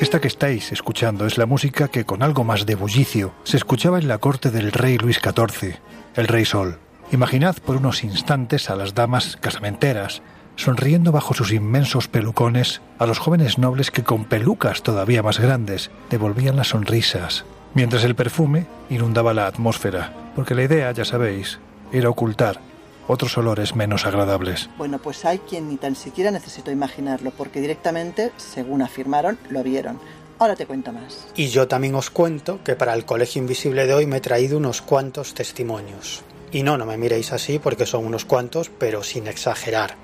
Esta que estáis escuchando es la música que con algo más de bullicio se escuchaba en la corte del rey Luis XIV, el rey Sol. Imaginad por unos instantes a las damas casamenteras, sonriendo bajo sus inmensos pelucones a los jóvenes nobles que con pelucas todavía más grandes devolvían las sonrisas, mientras el perfume inundaba la atmósfera, porque la idea, ya sabéis, era ocultar otros olores menos agradables. Bueno, pues hay quien ni tan siquiera necesitó imaginarlo, porque directamente, según afirmaron, lo vieron. Ahora te cuento más. Y yo también os cuento que para el Colegio Invisible de hoy me he traído unos cuantos testimonios. Y no, no me miréis así porque son unos cuantos, pero sin exagerar.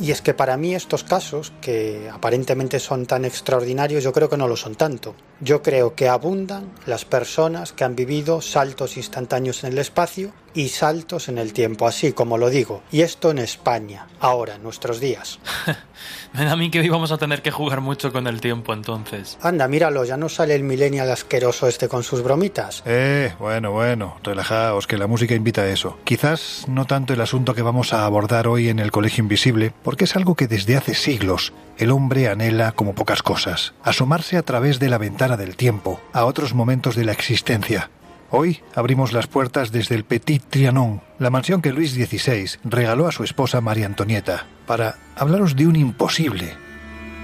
Y es que para mí estos casos, que aparentemente son tan extraordinarios, yo creo que no lo son tanto. Yo creo que abundan las personas que han vivido saltos instantáneos en el espacio y saltos en el tiempo, así como lo digo. Y esto en España, ahora, en nuestros días. Me da a mí que hoy vamos a tener que jugar mucho con el tiempo entonces. Anda, míralo, ya no sale el millennial asqueroso este con sus bromitas. Eh, bueno, bueno, relajaos, que la música invita a eso. Quizás no tanto el asunto que vamos a abordar hoy en el Colegio Invisible, porque es algo que desde hace siglos el hombre anhela como pocas cosas, asomarse a través de la ventana del tiempo, a otros momentos de la existencia, Hoy abrimos las puertas desde el Petit Trianon, la mansión que Luis XVI regaló a su esposa María Antonieta, para hablaros de un imposible,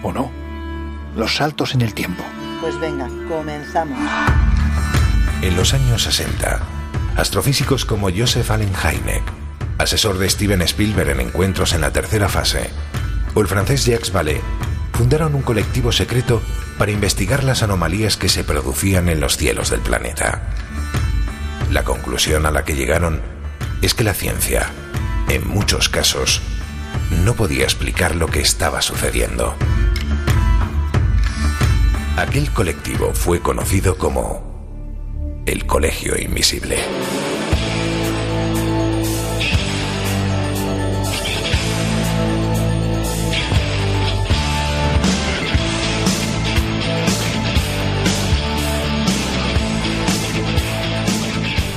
¿o no? Los saltos en el tiempo. Pues venga, comenzamos. En los años 60, astrofísicos como Joseph Allen Hynek, asesor de Steven Spielberg en encuentros en la tercera fase, o el francés Jacques Vallée, fundaron un colectivo secreto para investigar las anomalías que se producían en los cielos del planeta. La conclusión a la que llegaron es que la ciencia, en muchos casos, no podía explicar lo que estaba sucediendo. Aquel colectivo fue conocido como el Colegio Invisible.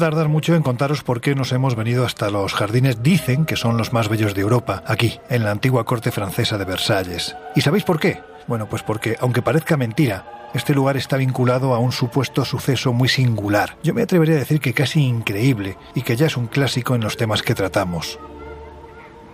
Tardar mucho en contaros por qué nos hemos venido hasta los jardines, dicen que son los más bellos de Europa, aquí, en la antigua corte francesa de Versalles. ¿Y sabéis por qué? Bueno, pues porque, aunque parezca mentira, este lugar está vinculado a un supuesto suceso muy singular. Yo me atrevería a decir que casi increíble, y que ya es un clásico en los temas que tratamos.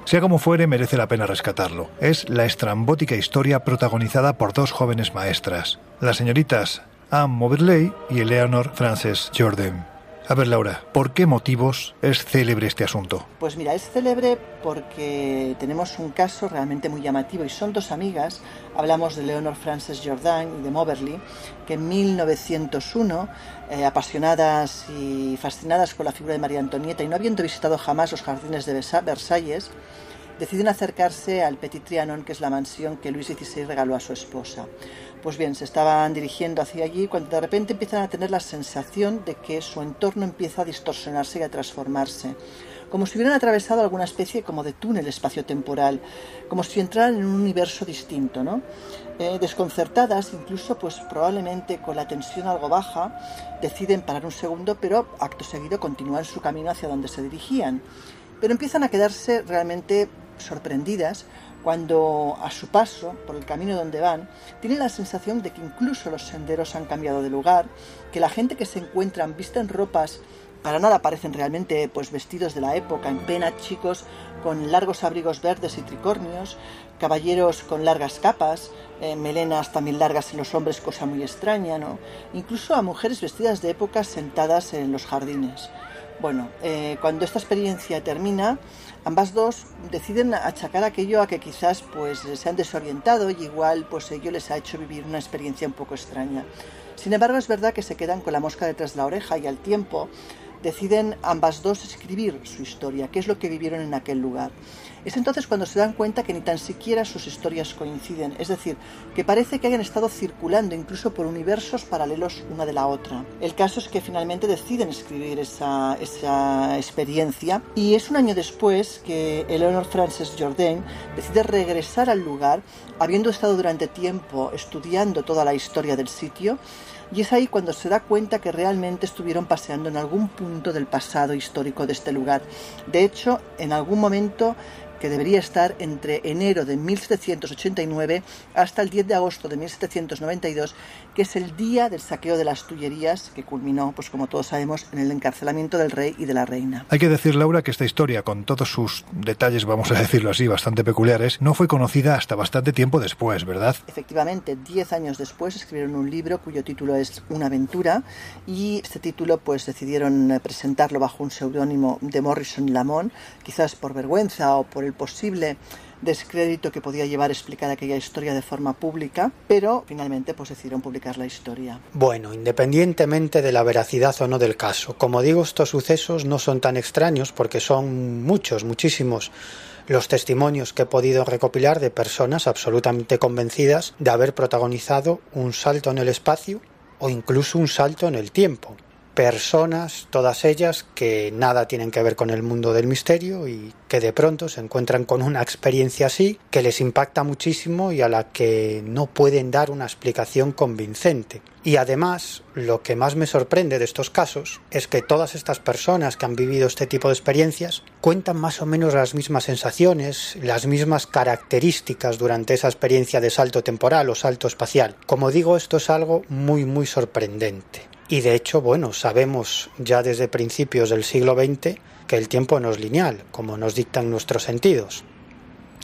Sea como fuere, merece la pena rescatarlo. Es la estrambótica historia protagonizada por dos jóvenes maestras, las señoritas Anne Moberley y Eleanor Frances Jordan. A ver, Laura, ¿por qué motivos es célebre este asunto? Pues mira, es célebre porque tenemos un caso realmente muy llamativo y son dos amigas, hablamos de Leonor Frances Jordan y de Moberly, que en 1901, eh, apasionadas y fascinadas con la figura de María Antonieta y no habiendo visitado jamás los jardines de Versalles, deciden acercarse al Petit Trianon, que es la mansión que Luis XVI regaló a su esposa. Pues bien, se estaban dirigiendo hacia allí cuando de repente empiezan a tener la sensación de que su entorno empieza a distorsionarse y a transformarse, como si hubieran atravesado alguna especie como de túnel espacio-temporal, como si entraran en un universo distinto, ¿no? Eh, desconcertadas, incluso pues probablemente con la tensión algo baja, deciden parar un segundo, pero acto seguido continúan su camino hacia donde se dirigían. Pero empiezan a quedarse realmente sorprendidas Cuando a su paso por el camino donde van, tienen la sensación de que incluso los senderos han cambiado de lugar, que la gente que se encuentran vista en ropas para nada parecen realmente pues vestidos de la época, en pena chicos con largos abrigos verdes y tricornios, caballeros con largas capas, eh, melenas también largas en los hombres, cosa muy extraña, ¿no? Incluso a mujeres vestidas de época sentadas en los jardines. Bueno, eh, cuando esta experiencia termina, ambas dos deciden achacar aquello a que quizás pues se han desorientado y igual pues ello les ha hecho vivir una experiencia un poco extraña. Sin embargo, es verdad que se quedan con la mosca detrás de la oreja y al tiempo deciden ambas dos escribir su historia, qué es lo que vivieron en aquel lugar. Es entonces cuando se dan cuenta que ni tan siquiera sus historias coinciden, es decir, que parece que hayan estado circulando incluso por universos paralelos una de la otra. El caso es que finalmente deciden escribir esa, esa experiencia y es un año después que Eleanor Frances Jourdain decide regresar al lugar, habiendo estado durante tiempo estudiando toda la historia del sitio, y es ahí cuando se da cuenta que realmente estuvieron paseando en algún punto del pasado histórico de este lugar. De hecho, en algún momento que debería estar entre enero de 1789 hasta el 10 de agosto de 1792, que es el día del saqueo de las Tullerías, que culminó, pues como todos sabemos, en el encarcelamiento del rey y de la reina. Hay que decir, Laura, que esta historia, con todos sus detalles, vamos a decirlo así, bastante peculiares, no fue conocida hasta bastante tiempo después, ¿verdad? Efectivamente, diez años después escribieron un libro cuyo título es Una aventura y este título pues decidieron eh, presentarlo bajo un seudónimo de Morrison Lamont, quizás por vergüenza o por el posible descrédito que podía llevar explicar aquella historia de forma pública, pero finalmente pues decidieron publicar la historia. Bueno, independientemente de la veracidad o no del caso, como digo, estos sucesos no son tan extraños porque son muchos, muchísimos los testimonios que he podido recopilar de personas absolutamente convencidas de haber protagonizado un salto en el espacio o incluso un salto en el tiempo personas, todas ellas, que nada tienen que ver con el mundo del misterio y que de pronto se encuentran con una experiencia así que les impacta muchísimo y a la que no pueden dar una explicación convincente. Y además, lo que más me sorprende de estos casos es que todas estas personas que han vivido este tipo de experiencias cuentan más o menos las mismas sensaciones, las mismas características durante esa experiencia de salto temporal o salto espacial. Como digo, esto es algo muy muy sorprendente. Y de hecho, bueno, sabemos ya desde principios del siglo XX que el tiempo no es lineal, como nos dictan nuestros sentidos.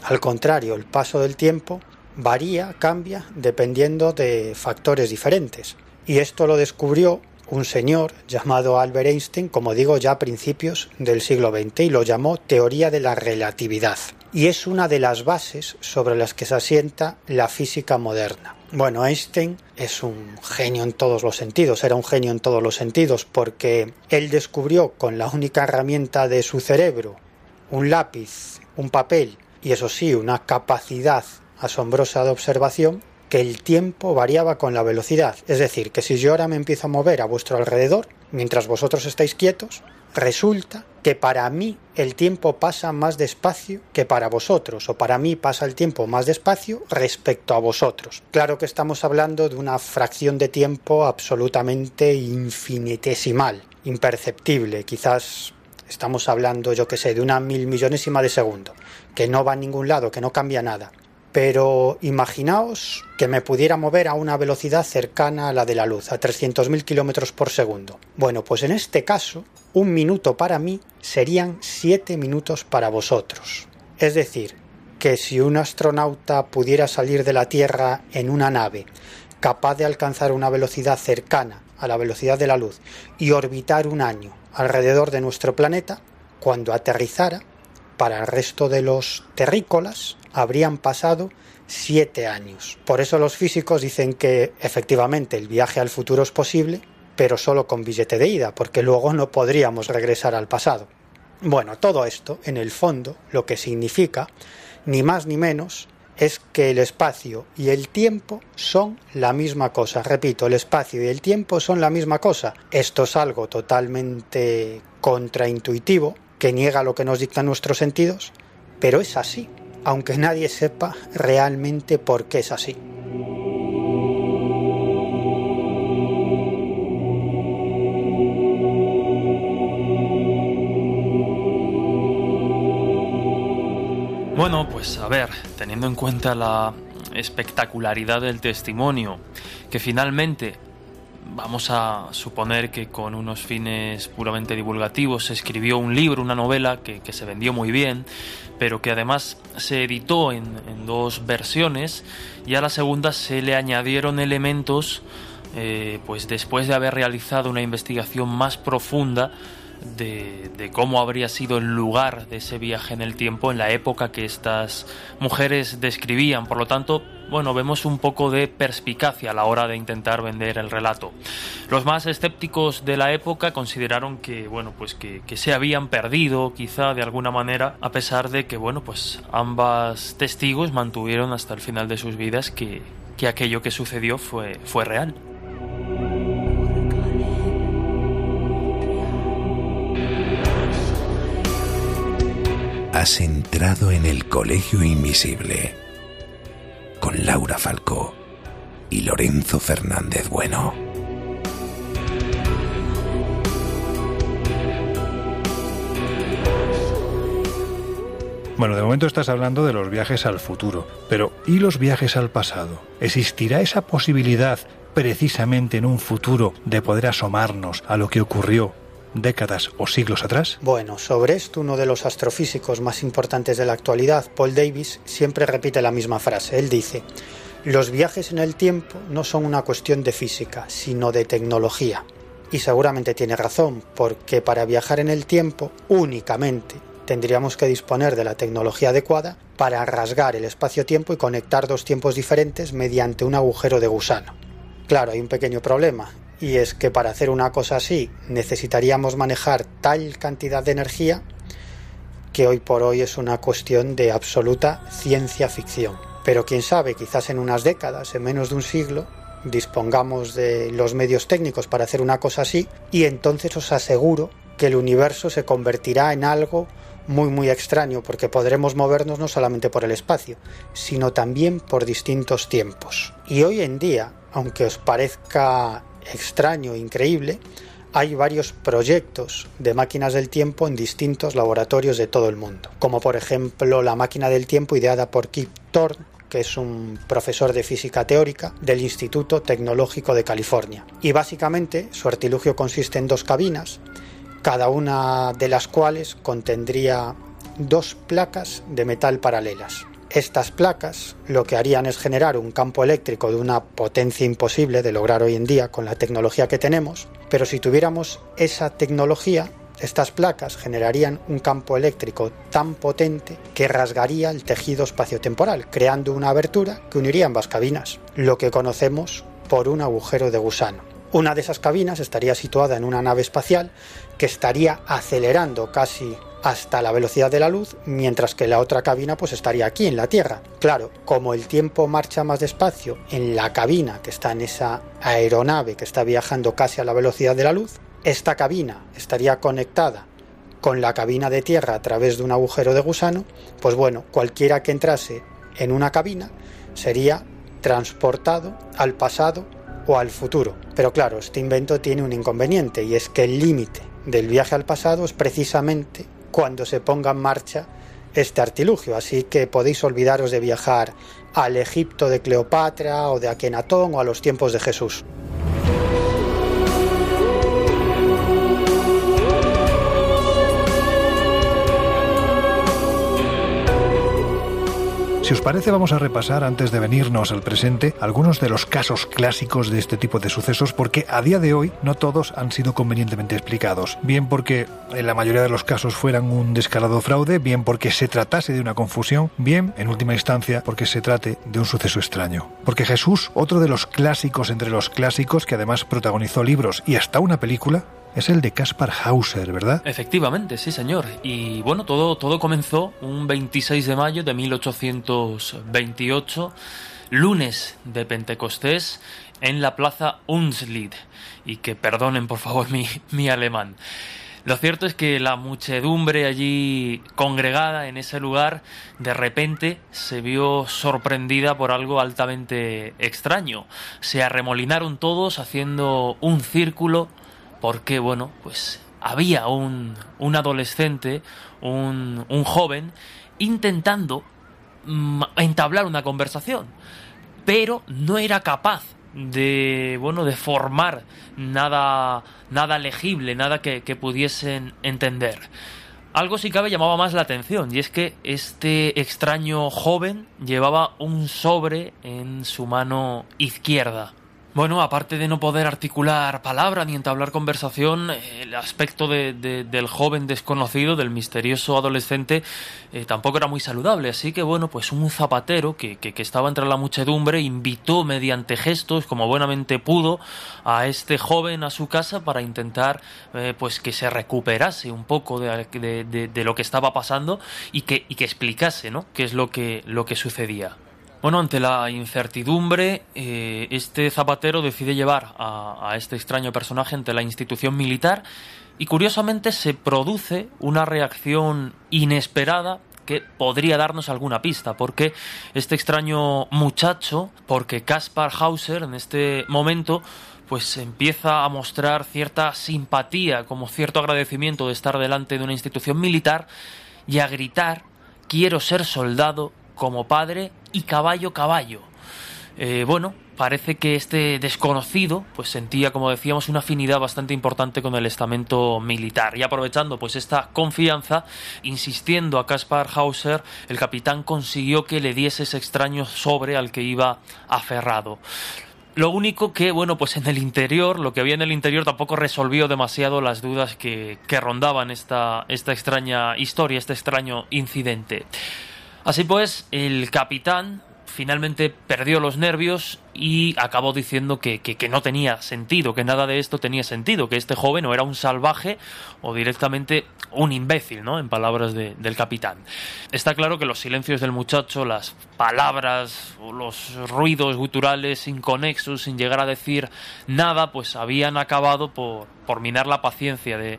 Al contrario, el paso del tiempo varía, cambia, dependiendo de factores diferentes. Y esto lo descubrió un señor llamado Albert Einstein, como digo, ya a principios del siglo XX, y lo llamó teoría de la relatividad. Y es una de las bases sobre las que se asienta la física moderna. Bueno, Einstein es un genio en todos los sentidos, era un genio en todos los sentidos, porque él descubrió con la única herramienta de su cerebro, un lápiz, un papel y eso sí, una capacidad asombrosa de observación, que el tiempo variaba con la velocidad. Es decir, que si yo ahora me empiezo a mover a vuestro alrededor, mientras vosotros estáis quietos, resulta que para mí el tiempo pasa más despacio que para vosotros, o para mí pasa el tiempo más despacio respecto a vosotros. Claro que estamos hablando de una fracción de tiempo absolutamente infinitesimal, imperceptible, quizás estamos hablando, yo que sé, de una mil millonésima de segundo, que no va a ningún lado, que no cambia nada. Pero imaginaos que me pudiera mover a una velocidad cercana a la de la luz, a 300.000 kilómetros por segundo. Bueno, pues en este caso, un minuto para mí serían siete minutos para vosotros. Es decir, que si un astronauta pudiera salir de la Tierra en una nave capaz de alcanzar una velocidad cercana a la velocidad de la luz y orbitar un año alrededor de nuestro planeta, cuando aterrizara, para el resto de los terrícolas habrían pasado siete años. Por eso los físicos dicen que efectivamente el viaje al futuro es posible, pero solo con billete de ida, porque luego no podríamos regresar al pasado. Bueno, todo esto, en el fondo, lo que significa, ni más ni menos, es que el espacio y el tiempo son la misma cosa. Repito, el espacio y el tiempo son la misma cosa. Esto es algo totalmente contraintuitivo, que niega lo que nos dictan nuestros sentidos, pero es así aunque nadie sepa realmente por qué es así. Bueno, pues a ver, teniendo en cuenta la espectacularidad del testimonio, que finalmente vamos a suponer que con unos fines puramente divulgativos se escribió un libro, una novela que, se vendió muy bien, pero que además se editó en, en, dos versiones y a la segunda se le añadieron elementos eh, pues después de haber realizado una investigación más profunda de, cómo habría sido el lugar de ese viaje en el tiempo en la época que estas mujeres describían. Por lo tanto, bueno, vemos un poco de perspicacia a la hora de intentar vender el relato. Los más escépticos de la época consideraron que, bueno, pues que, se habían perdido, quizá de alguna manera, a pesar de que, bueno, pues ambas testigos mantuvieron hasta el final de sus vidas que, que aquello que sucedió fue, fue real. Has entrado en el Colegio Invisible con Laura Falcó y Lorenzo Fernández Bueno. Bueno, de momento estás hablando de los viajes al futuro, pero ¿y los viajes al pasado? ¿Existirá esa posibilidad precisamente en un futuro de poder asomarnos a lo que ocurrió décadas o siglos atrás? Bueno, sobre esto uno de los astrofísicos más importantes de la actualidad, Paul Davis, siempre repite la misma frase. Él dice, los viajes en el tiempo no son una cuestión de física, sino de tecnología. Y seguramente tiene razón, porque para viajar en el tiempo únicamente tendríamos que disponer de la tecnología adecuada para rasgar el espacio-tiempo y conectar dos tiempos diferentes mediante un agujero de gusano. Claro, hay un pequeño problema, y es que para hacer una cosa así necesitaríamos manejar tal cantidad de energía que hoy por hoy es una cuestión de absoluta ciencia ficción. Pero quién sabe, quizás en unas décadas, en menos de un siglo, dispongamos de los medios técnicos para hacer una cosa así y entonces os aseguro que el universo se convertirá en algo muy muy extraño porque podremos movernos no solamente por el espacio, sino también por distintos tiempos. Y hoy en día, aunque os parezca extraño, increíble, hay varios proyectos de máquinas del tiempo en distintos laboratorios de todo el mundo, como por ejemplo la máquina del tiempo ideada por Kip Thorne, que es un profesor de física teórica del Instituto Tecnológico de California. Y básicamente su artilugio consiste en dos cabinas, cada una de las cuales contendría dos placas de metal paralelas. Estas placas lo que harían es generar un campo eléctrico de una potencia imposible de lograr hoy en día con la tecnología que tenemos, pero si tuviéramos esa tecnología, estas placas generarían un campo eléctrico tan potente que rasgaría el tejido espaciotemporal, creando una abertura que uniría ambas cabinas, lo que conocemos por un agujero de gusano. Una de esas cabinas estaría situada en una nave espacial que estaría acelerando casi hasta la velocidad de la luz, mientras que la otra cabina pues estaría aquí en la Tierra. Claro, como el tiempo marcha más despacio en la cabina que está en esa aeronave que está viajando casi a la velocidad de la luz, esta cabina estaría conectada con la cabina de tierra a través de un agujero de gusano, pues bueno, cualquiera que entrase en una cabina sería transportado al pasado o al futuro. Pero claro, este invento tiene un inconveniente y es que el límite del viaje al pasado es precisamente cuando se ponga en marcha este artilugio. Así que podéis olvidaros de viajar al Egipto de Cleopatra o de Akenatón o a los tiempos de Jesús. Si os parece, vamos a repasar, antes de venirnos al presente, algunos de los casos clásicos de este tipo de sucesos, porque a día de hoy no todos han sido convenientemente explicados. Bien porque en la mayoría de los casos fueran un descarado fraude, bien porque se tratase de una confusión, bien, en última instancia, porque se trate de un suceso extraño. Porque Jesús, otro de los clásicos entre los clásicos, que además protagonizó libros y hasta una película, es el de Caspar Hauser, ¿verdad? Efectivamente, sí, señor. Y bueno, todo, todo comenzó un 26 de mayo de 1828, lunes de Pentecostés, en la plaza Unslid. Y que perdonen, por favor, mi, mi alemán. Lo cierto es que la muchedumbre allí congregada en ese lugar de repente se vio sorprendida por algo altamente extraño. Se arremolinaron todos haciendo un círculo porque, bueno, pues había un, un adolescente, un, un joven, intentando mm, entablar una conversación, pero no era capaz de bueno de formar nada nada legible nada que, que pudiesen entender. Algo si cabe llamaba más la atención y es que este extraño joven llevaba un sobre en su mano izquierda bueno, aparte de no poder articular palabra ni entablar conversación, el aspecto de, del joven desconocido, del misterioso adolescente, eh, tampoco era muy saludable. Así que, bueno, pues un zapatero que, que, estaba entre la muchedumbre invitó mediante gestos, como buenamente pudo, a este joven a su casa para intentar, eh, pues, que se recuperase un poco de, de, lo que estaba pasando y que, y que explicase, ¿no?, qué es lo que, lo que sucedía. Bueno, ante la incertidumbre, eh, este zapatero decide llevar a, este extraño personaje ante la institución militar y curiosamente se produce una reacción inesperada que podría darnos alguna pista, porque este extraño muchacho, porque Kaspar Hauser en este momento pues empieza a mostrar cierta simpatía, como cierto agradecimiento de estar delante de una institución militar y a gritar quiero ser soldado como padre y caballo caballo. Eh, bueno, parece que este desconocido pues sentía, como decíamos, una afinidad bastante importante con el estamento militar. Y aprovechando pues esta confianza, insistiendo a Kaspar Hauser, el capitán consiguió que le diese ese extraño sobre al que iba aferrado. Lo único que, bueno, pues en el interior, lo que había en el interior tampoco resolvió demasiado las dudas que, que rondaban esta, esta extraña historia, este extraño incidente. Así pues, el capitán finalmente perdió los nervios y acabó diciendo que, que, no tenía sentido, que nada de esto tenía sentido, que este joven o era un salvaje o directamente un imbécil, ¿no? En palabras del capitán. Está claro que los silencios del muchacho, las palabras los ruidos guturales inconexos, sin llegar a decir nada, pues habían acabado por, por minar la paciencia de,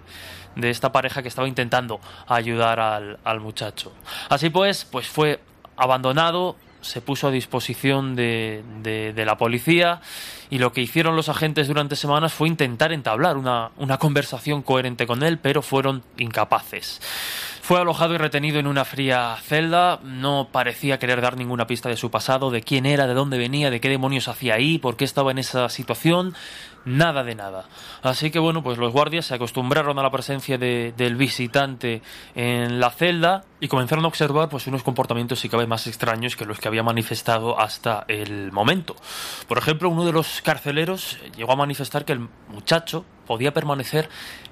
de esta pareja que estaba intentando ayudar al, al muchacho. Así pues, pues fue abandonado, se puso a disposición de, de, la policía y lo que hicieron los agentes durante semanas fue intentar entablar una, una conversación coherente con él, pero fueron incapaces. Fue alojado y retenido en una fría celda, no parecía querer dar ninguna pista de su pasado, de quién era, de dónde venía, de qué demonios hacía ahí, por qué estaba en esa situación, nada de nada. Así que bueno, pues los guardias se acostumbraron a la presencia de, del visitante en la celda y comenzaron a observar pues unos comportamientos si cabe más extraños que los que había manifestado hasta el momento. Por ejemplo, uno de los carceleros llegó a manifestar que el muchacho podía permanecer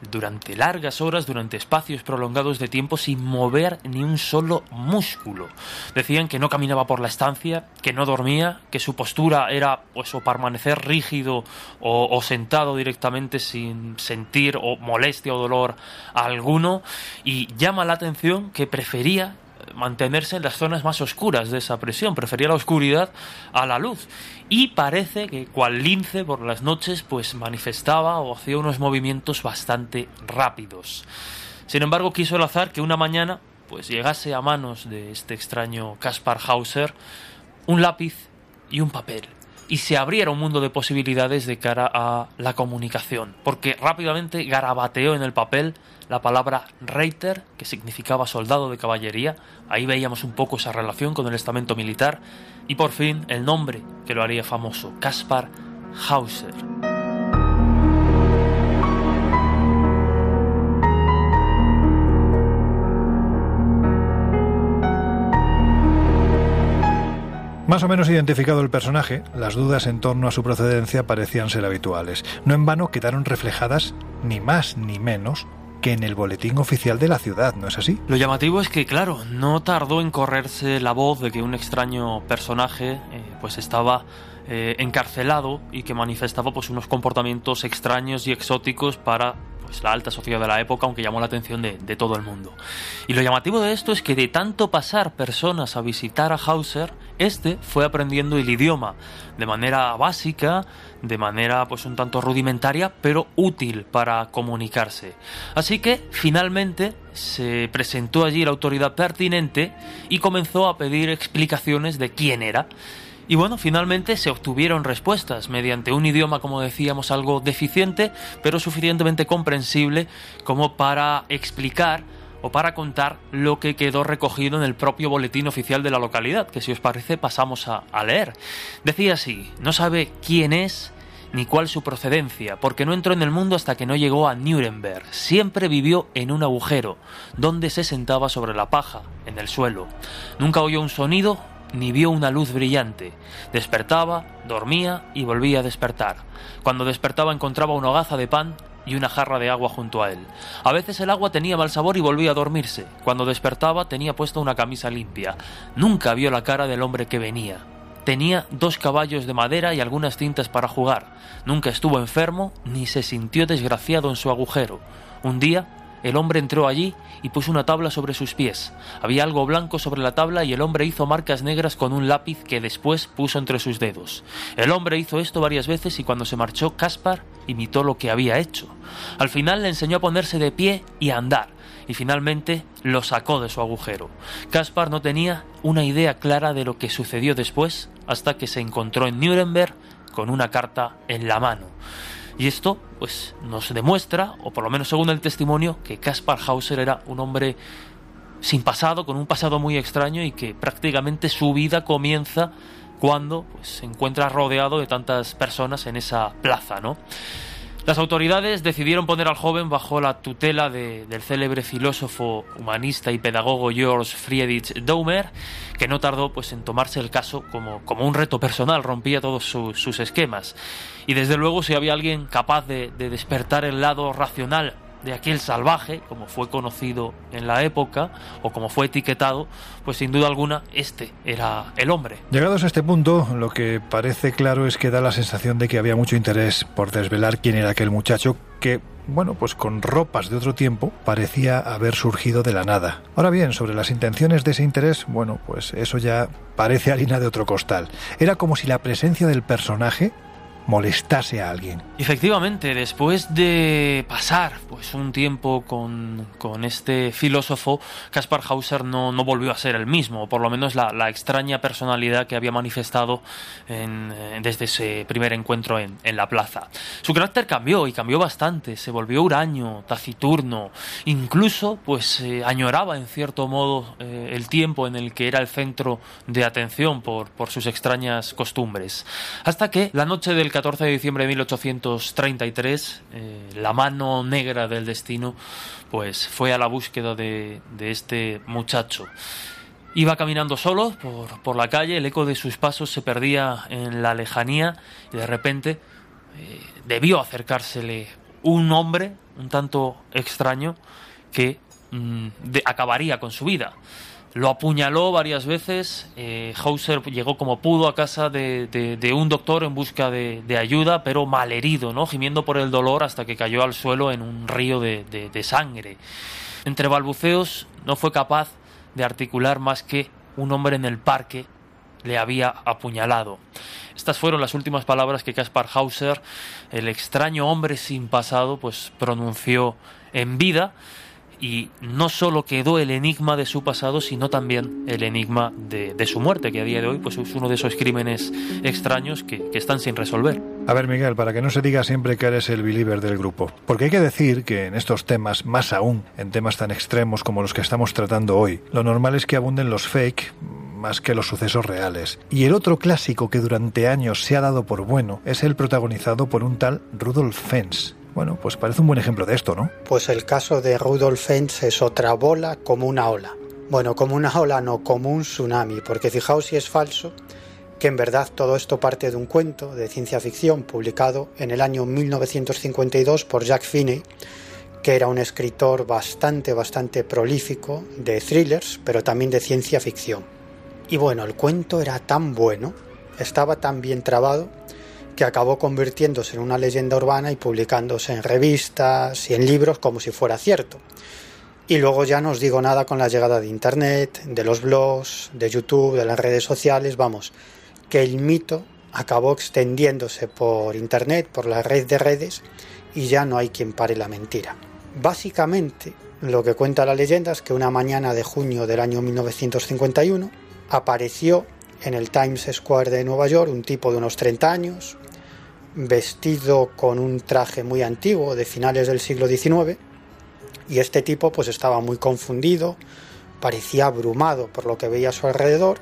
durante largas horas, durante espacios prolongados de tiempo sin mover ni un solo músculo. Decían que no caminaba por la estancia, que no dormía, que su postura era pues o permanecer rígido o, sentado directamente sin sentir o molestia o dolor alguno y llama la atención que prefería mantenerse en las zonas más oscuras de esa prisión, prefería la oscuridad a la luz. Y parece que cual lince por las noches pues manifestaba o hacía unos movimientos bastante rápidos. Sin embargo, quiso el azar que una mañana pues llegase a manos de este extraño Kaspar Hauser un lápiz y un papel y se abriera un mundo de posibilidades de cara a la comunicación, porque rápidamente garabateó en el papel la palabra Reiter, que significaba soldado de caballería, ahí veíamos un poco esa relación con el estamento militar, y por fin el nombre que lo haría famoso, Kaspar Hauser. Más o menos identificado el personaje, las dudas en torno a su procedencia parecían ser habituales. No en vano quedaron reflejadas ni más ni menos que en el boletín oficial de la ciudad, ¿no es así? Lo llamativo es que, claro, no tardó en correrse la voz de que un extraño personaje eh, pues estaba eh, encarcelado y que manifestaba pues unos comportamientos extraños y exóticos para pues, la alta sociedad de la época, aunque llamó la atención de, de, todo el mundo. Y lo llamativo de esto es que de tanto pasar personas a visitar a Hauser, este fue aprendiendo el idioma de manera básica, de manera pues un tanto rudimentaria, pero útil para comunicarse. Así que finalmente se presentó allí la autoridad pertinente y comenzó a pedir explicaciones de quién era. Y bueno, finalmente se obtuvieron respuestas mediante un idioma, como decíamos, algo deficiente, pero suficientemente comprensible como para explicar o para contar lo que quedó recogido en el propio boletín oficial de la localidad, que si os parece pasamos a, leer. Decía así, no sabe quién es ni cuál su procedencia, porque no entró en el mundo hasta que no llegó a Nuremberg. Siempre vivió en un agujero, donde se sentaba sobre la paja, en el suelo. Nunca oyó un sonido ni vio una luz brillante. Despertaba, dormía y volvía a despertar. Cuando despertaba encontraba una hogaza de pan y una jarra de agua junto a él. A veces el agua tenía mal sabor y volvía a dormirse. Cuando despertaba tenía puesta una camisa limpia. Nunca vio la cara del hombre que venía. Tenía dos caballos de madera y algunas cintas para jugar. Nunca estuvo enfermo ni se sintió desgraciado en su agujero. Un día el hombre entró allí y puso una tabla sobre sus pies. Había algo blanco sobre la tabla y el hombre hizo marcas negras con un lápiz que después puso entre sus dedos. El hombre hizo esto varias veces y cuando se marchó, Caspar imitó lo que había hecho. Al final le enseñó a ponerse de pie y a andar, y finalmente lo sacó de su agujero. Caspar no tenía una idea clara de lo que sucedió después hasta que se encontró en Nuremberg con una carta en la mano. Y esto pues nos demuestra, o por lo menos según el testimonio, que Kaspar Hauser era un hombre sin pasado, con un pasado muy extraño y que prácticamente su vida comienza cuando pues, se encuentra rodeado de tantas personas en esa plaza, ¿no? Las autoridades decidieron poner al joven bajo la tutela de, del célebre filósofo, humanista y pedagogo George Friedrich Daumer, que no tardó pues, en tomarse el caso como, como un reto personal, rompía todos su, sus esquemas. Y desde luego si había alguien capaz de, de despertar el lado racional de aquel salvaje, como fue conocido en la época, o como fue etiquetado, pues sin duda alguna este era el hombre. Llegados a este punto, lo que parece claro es que da la sensación de que había mucho interés por desvelar quién era aquel muchacho que, bueno, pues con ropas de otro tiempo parecía haber surgido de la nada. Ahora bien, sobre las intenciones de ese interés, bueno, pues eso ya parece harina de otro costal. Era como si la presencia del personaje molestase a alguien. Efectivamente, después de pasar pues un tiempo con, con este filósofo, Caspar Hauser no, no, volvió a ser el mismo, por lo menos la, la extraña personalidad que había manifestado en, desde ese primer encuentro en, en, la plaza. Su carácter cambió y cambió bastante, se volvió huraño, taciturno, incluso pues eh, añoraba en cierto modo eh, el tiempo en el que era el centro de atención por, por sus extrañas costumbres. Hasta que la noche del 14 de diciembre de 1833, eh, la mano negra del destino, pues fue a la búsqueda de, este muchacho. Iba caminando solo por, la calle, el eco de sus pasos se perdía en la lejanía y de repente eh, debió acercársele un hombre un tanto extraño que mmm, de, acabaría con su vida. Lo apuñaló varias veces. Eh, Hauser llegó como pudo a casa de, un doctor en busca de, ayuda, pero malherido, ¿no? gimiendo por el dolor hasta que cayó al suelo en un río de, sangre. Entre balbuceos no fue capaz de articular más que un hombre en el parque le había apuñalado. Estas fueron las últimas palabras que Caspar Hauser, el extraño hombre sin pasado, pues pronunció en vida y no solo quedó el enigma de su pasado, sino también el enigma de, de, su muerte, que a día de hoy pues, es uno de esos crímenes extraños que, están sin resolver. A ver, Miguel, para que no se diga siempre que eres el believer del grupo, porque hay que decir que en estos temas, más aún en temas tan extremos como los que estamos tratando hoy, lo normal es que abunden los fake más que los sucesos reales. Y el otro clásico que durante años se ha dado por bueno es el protagonizado por un tal Rudolf Fens, bueno, pues parece un buen ejemplo de esto, ¿no? Pues el caso de Rudolf Fens es otra bola como una ola. Bueno, como una ola no, como un tsunami, porque fijaos si es falso que en verdad todo esto parte de un cuento de ciencia ficción publicado en el año 1952 por Jack Finney, que era un escritor bastante, bastante prolífico de thrillers, pero también de ciencia ficción. Y bueno, el cuento era tan bueno, estaba tan bien trabado, que acabó convirtiéndose en una leyenda urbana y publicándose en revistas y en libros como si fuera cierto. Y luego ya no os digo nada con la llegada de Internet, de los blogs, de YouTube, de las redes sociales, vamos, que el mito acabó extendiéndose por Internet, por la red de redes, y ya no hay quien pare la mentira. Básicamente, lo que cuenta la leyenda es que una mañana de junio del año 1951 apareció en el Times Square de Nueva York un tipo de unos 30 años, vestido con un traje muy antiguo de finales del siglo XIX Y este tipo pues estaba muy confundido, parecía abrumado por lo que veía a su alrededor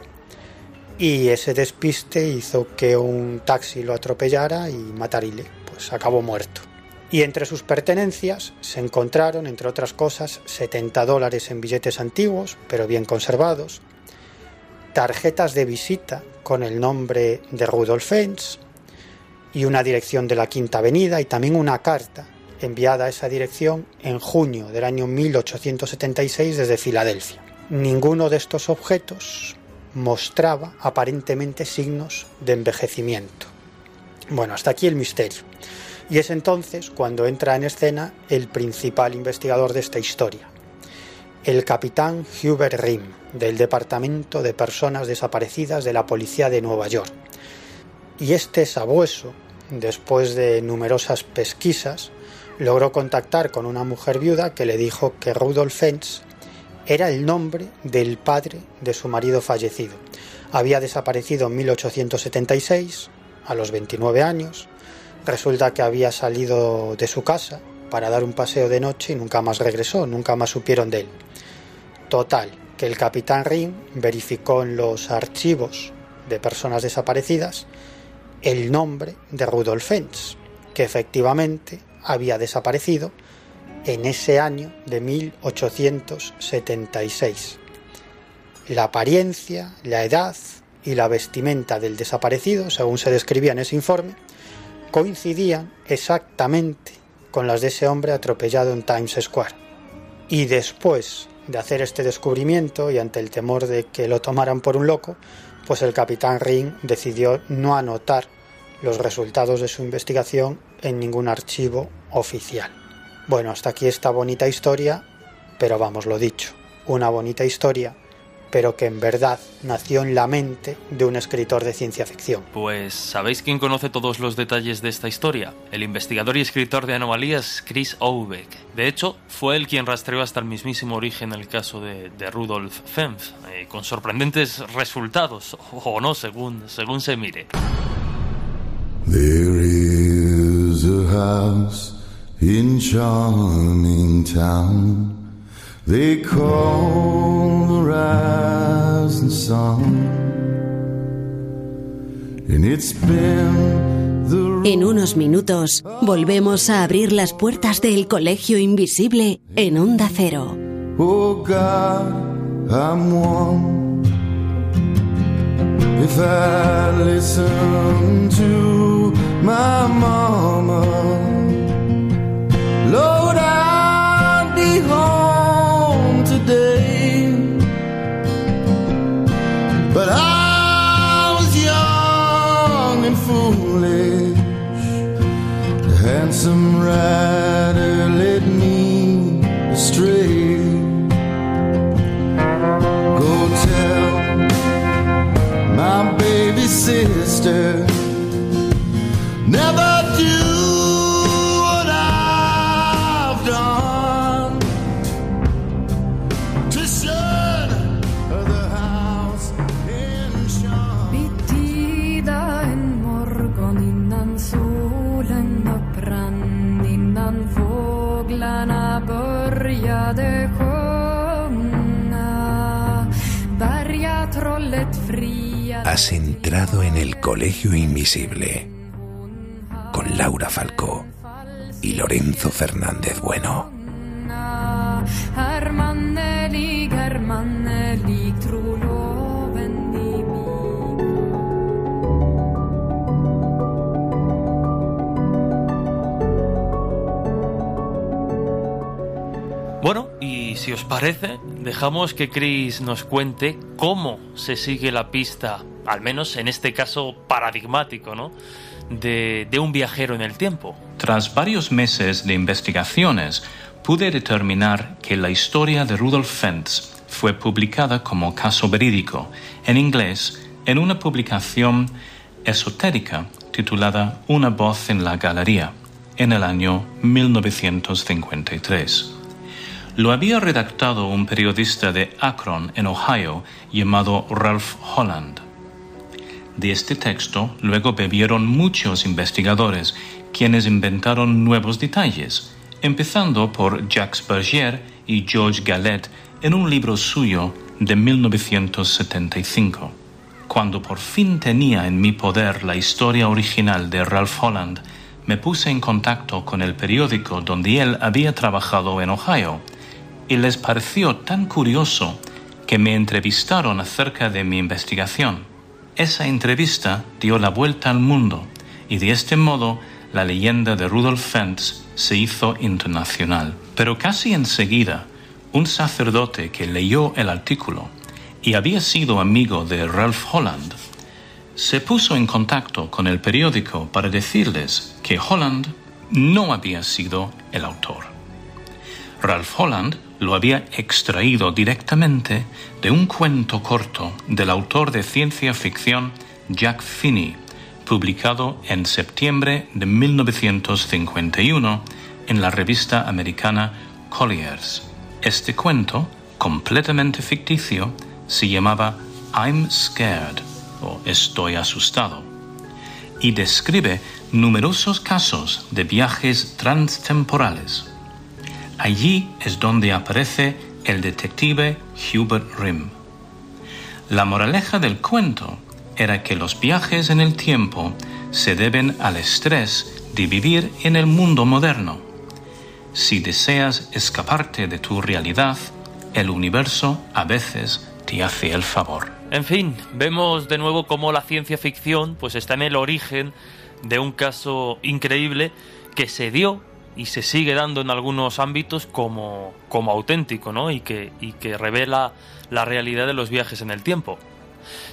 y ese despiste hizo que un taxi lo atropellara y matarile, pues acabó muerto. Y entre sus pertenencias se encontraron, entre otras cosas, 70 dólares en billetes antiguos, pero bien conservados, tarjetas de visita con el nombre de Rudolf Fens y una dirección de la Quinta Avenida y también una carta enviada a esa dirección en junio del año 1876 desde Filadelfia. Ninguno de estos objetos mostraba aparentemente signos de envejecimiento. Bueno, hasta aquí el misterio. Y es entonces cuando entra en escena el principal investigador de esta historia, el capitán Hubert Rim, del Departamento de Personas Desaparecidas de la Policía de Nueva York. Y este sabueso, después de numerosas pesquisas, logró contactar con una mujer viuda que le dijo que Rudolf Fentz era el nombre del padre de su marido fallecido. Había desaparecido en 1876, a los 29 años. Resulta que había salido de su casa para dar un paseo de noche y nunca más regresó, nunca más supieron de él. Total, que el capitán Ring verificó en los archivos de personas desaparecidas el nombre de Rudolf Fentz, que efectivamente había desaparecido en ese año de 1876. La apariencia, la edad y la vestimenta del desaparecido, según se describía en ese informe, coincidían exactamente con las de ese hombre atropellado en Times Square. Y después de hacer este descubrimiento y ante el temor de que lo tomaran por un loco, pues el capitán Ring decidió no anotar los resultados de su investigación en ningún archivo oficial. Bueno, hasta aquí esta bonita historia, pero vamos, lo dicho, una bonita historia, pero que en verdad nació en la mente de un escritor de ciencia ficción. Pues, ¿sabéis quién conoce todos los detalles de esta historia? El investigador y escritor de anomalías Chris Obeck. De hecho, fue él quien rastreó hasta el mismísimo origen el caso de, Rudolf Fenf, eh, con sorprendentes resultados, o no, según, según se mire. There is a house in charming town they call the rising sun. And it's been the... En unos minutos volvemos a abrir las puertas del Colegio Invisible en Onda Cero. Oh God, I'm one. If I listen to my mama. Lord, I'll be home But I was young and foolish. The handsome rider led me astray. Go tell my baby sister never Has entrado en el Colegio Invisible con Laura Falcó y Lorenzo Fernández Bueno. Bueno, y si os parece, dejamos que Chris nos cuente cómo se sigue la pista, al menos en este caso paradigmático, ¿no? De, de un viajero en el tiempo. Tras varios meses de investigaciones, pude determinar que la historia de Rudolf Fentz fue publicada como caso verídico en inglés en una publicación esotérica titulada Una voz en la galería en el año 1953. Lo había redactado un periodista de Akron, en Ohio, llamado Ralph Holland. De este texto luego bebieron muchos investigadores, quienes inventaron nuevos detalles, empezando por Jacques Berger y George Gallet en un libro suyo de 1975. Cuando por fin tenía en mi poder la historia original de Ralph Holland, me puse en contacto con el periódico donde él había trabajado en Ohio y les pareció tan curioso que me entrevistaron acerca de mi investigación. Esa entrevista dio la vuelta al mundo y de este modo la leyenda de Rudolf Fentz se hizo internacional. Pero casi enseguida, un sacerdote que leyó el artículo y había sido amigo de Ralph Holland, se puso en contacto con el periódico para decirles que Holland no había sido el autor. Ralph Holland lo había extraído directamente de un cuento corto del autor de ciencia ficción Jack Finney, publicado en septiembre de 1951 en la revista americana Collier's. Este cuento, completamente ficticio, se llamaba I'm Scared o Estoy asustado y describe numerosos casos de viajes transtemporales. Allí es donde aparece el detective Hubert Rim. La moraleja del cuento era que los viajes en el tiempo se deben al estrés de vivir en el mundo moderno. Si deseas escaparte de tu realidad, el universo a veces te hace el favor. En fin, vemos de nuevo cómo la ciencia ficción pues está en el origen de un caso increíble que se dio y se sigue dando en algunos ámbitos como, como auténtico, ¿no? Y que, y que revela la realidad de los viajes en el tiempo.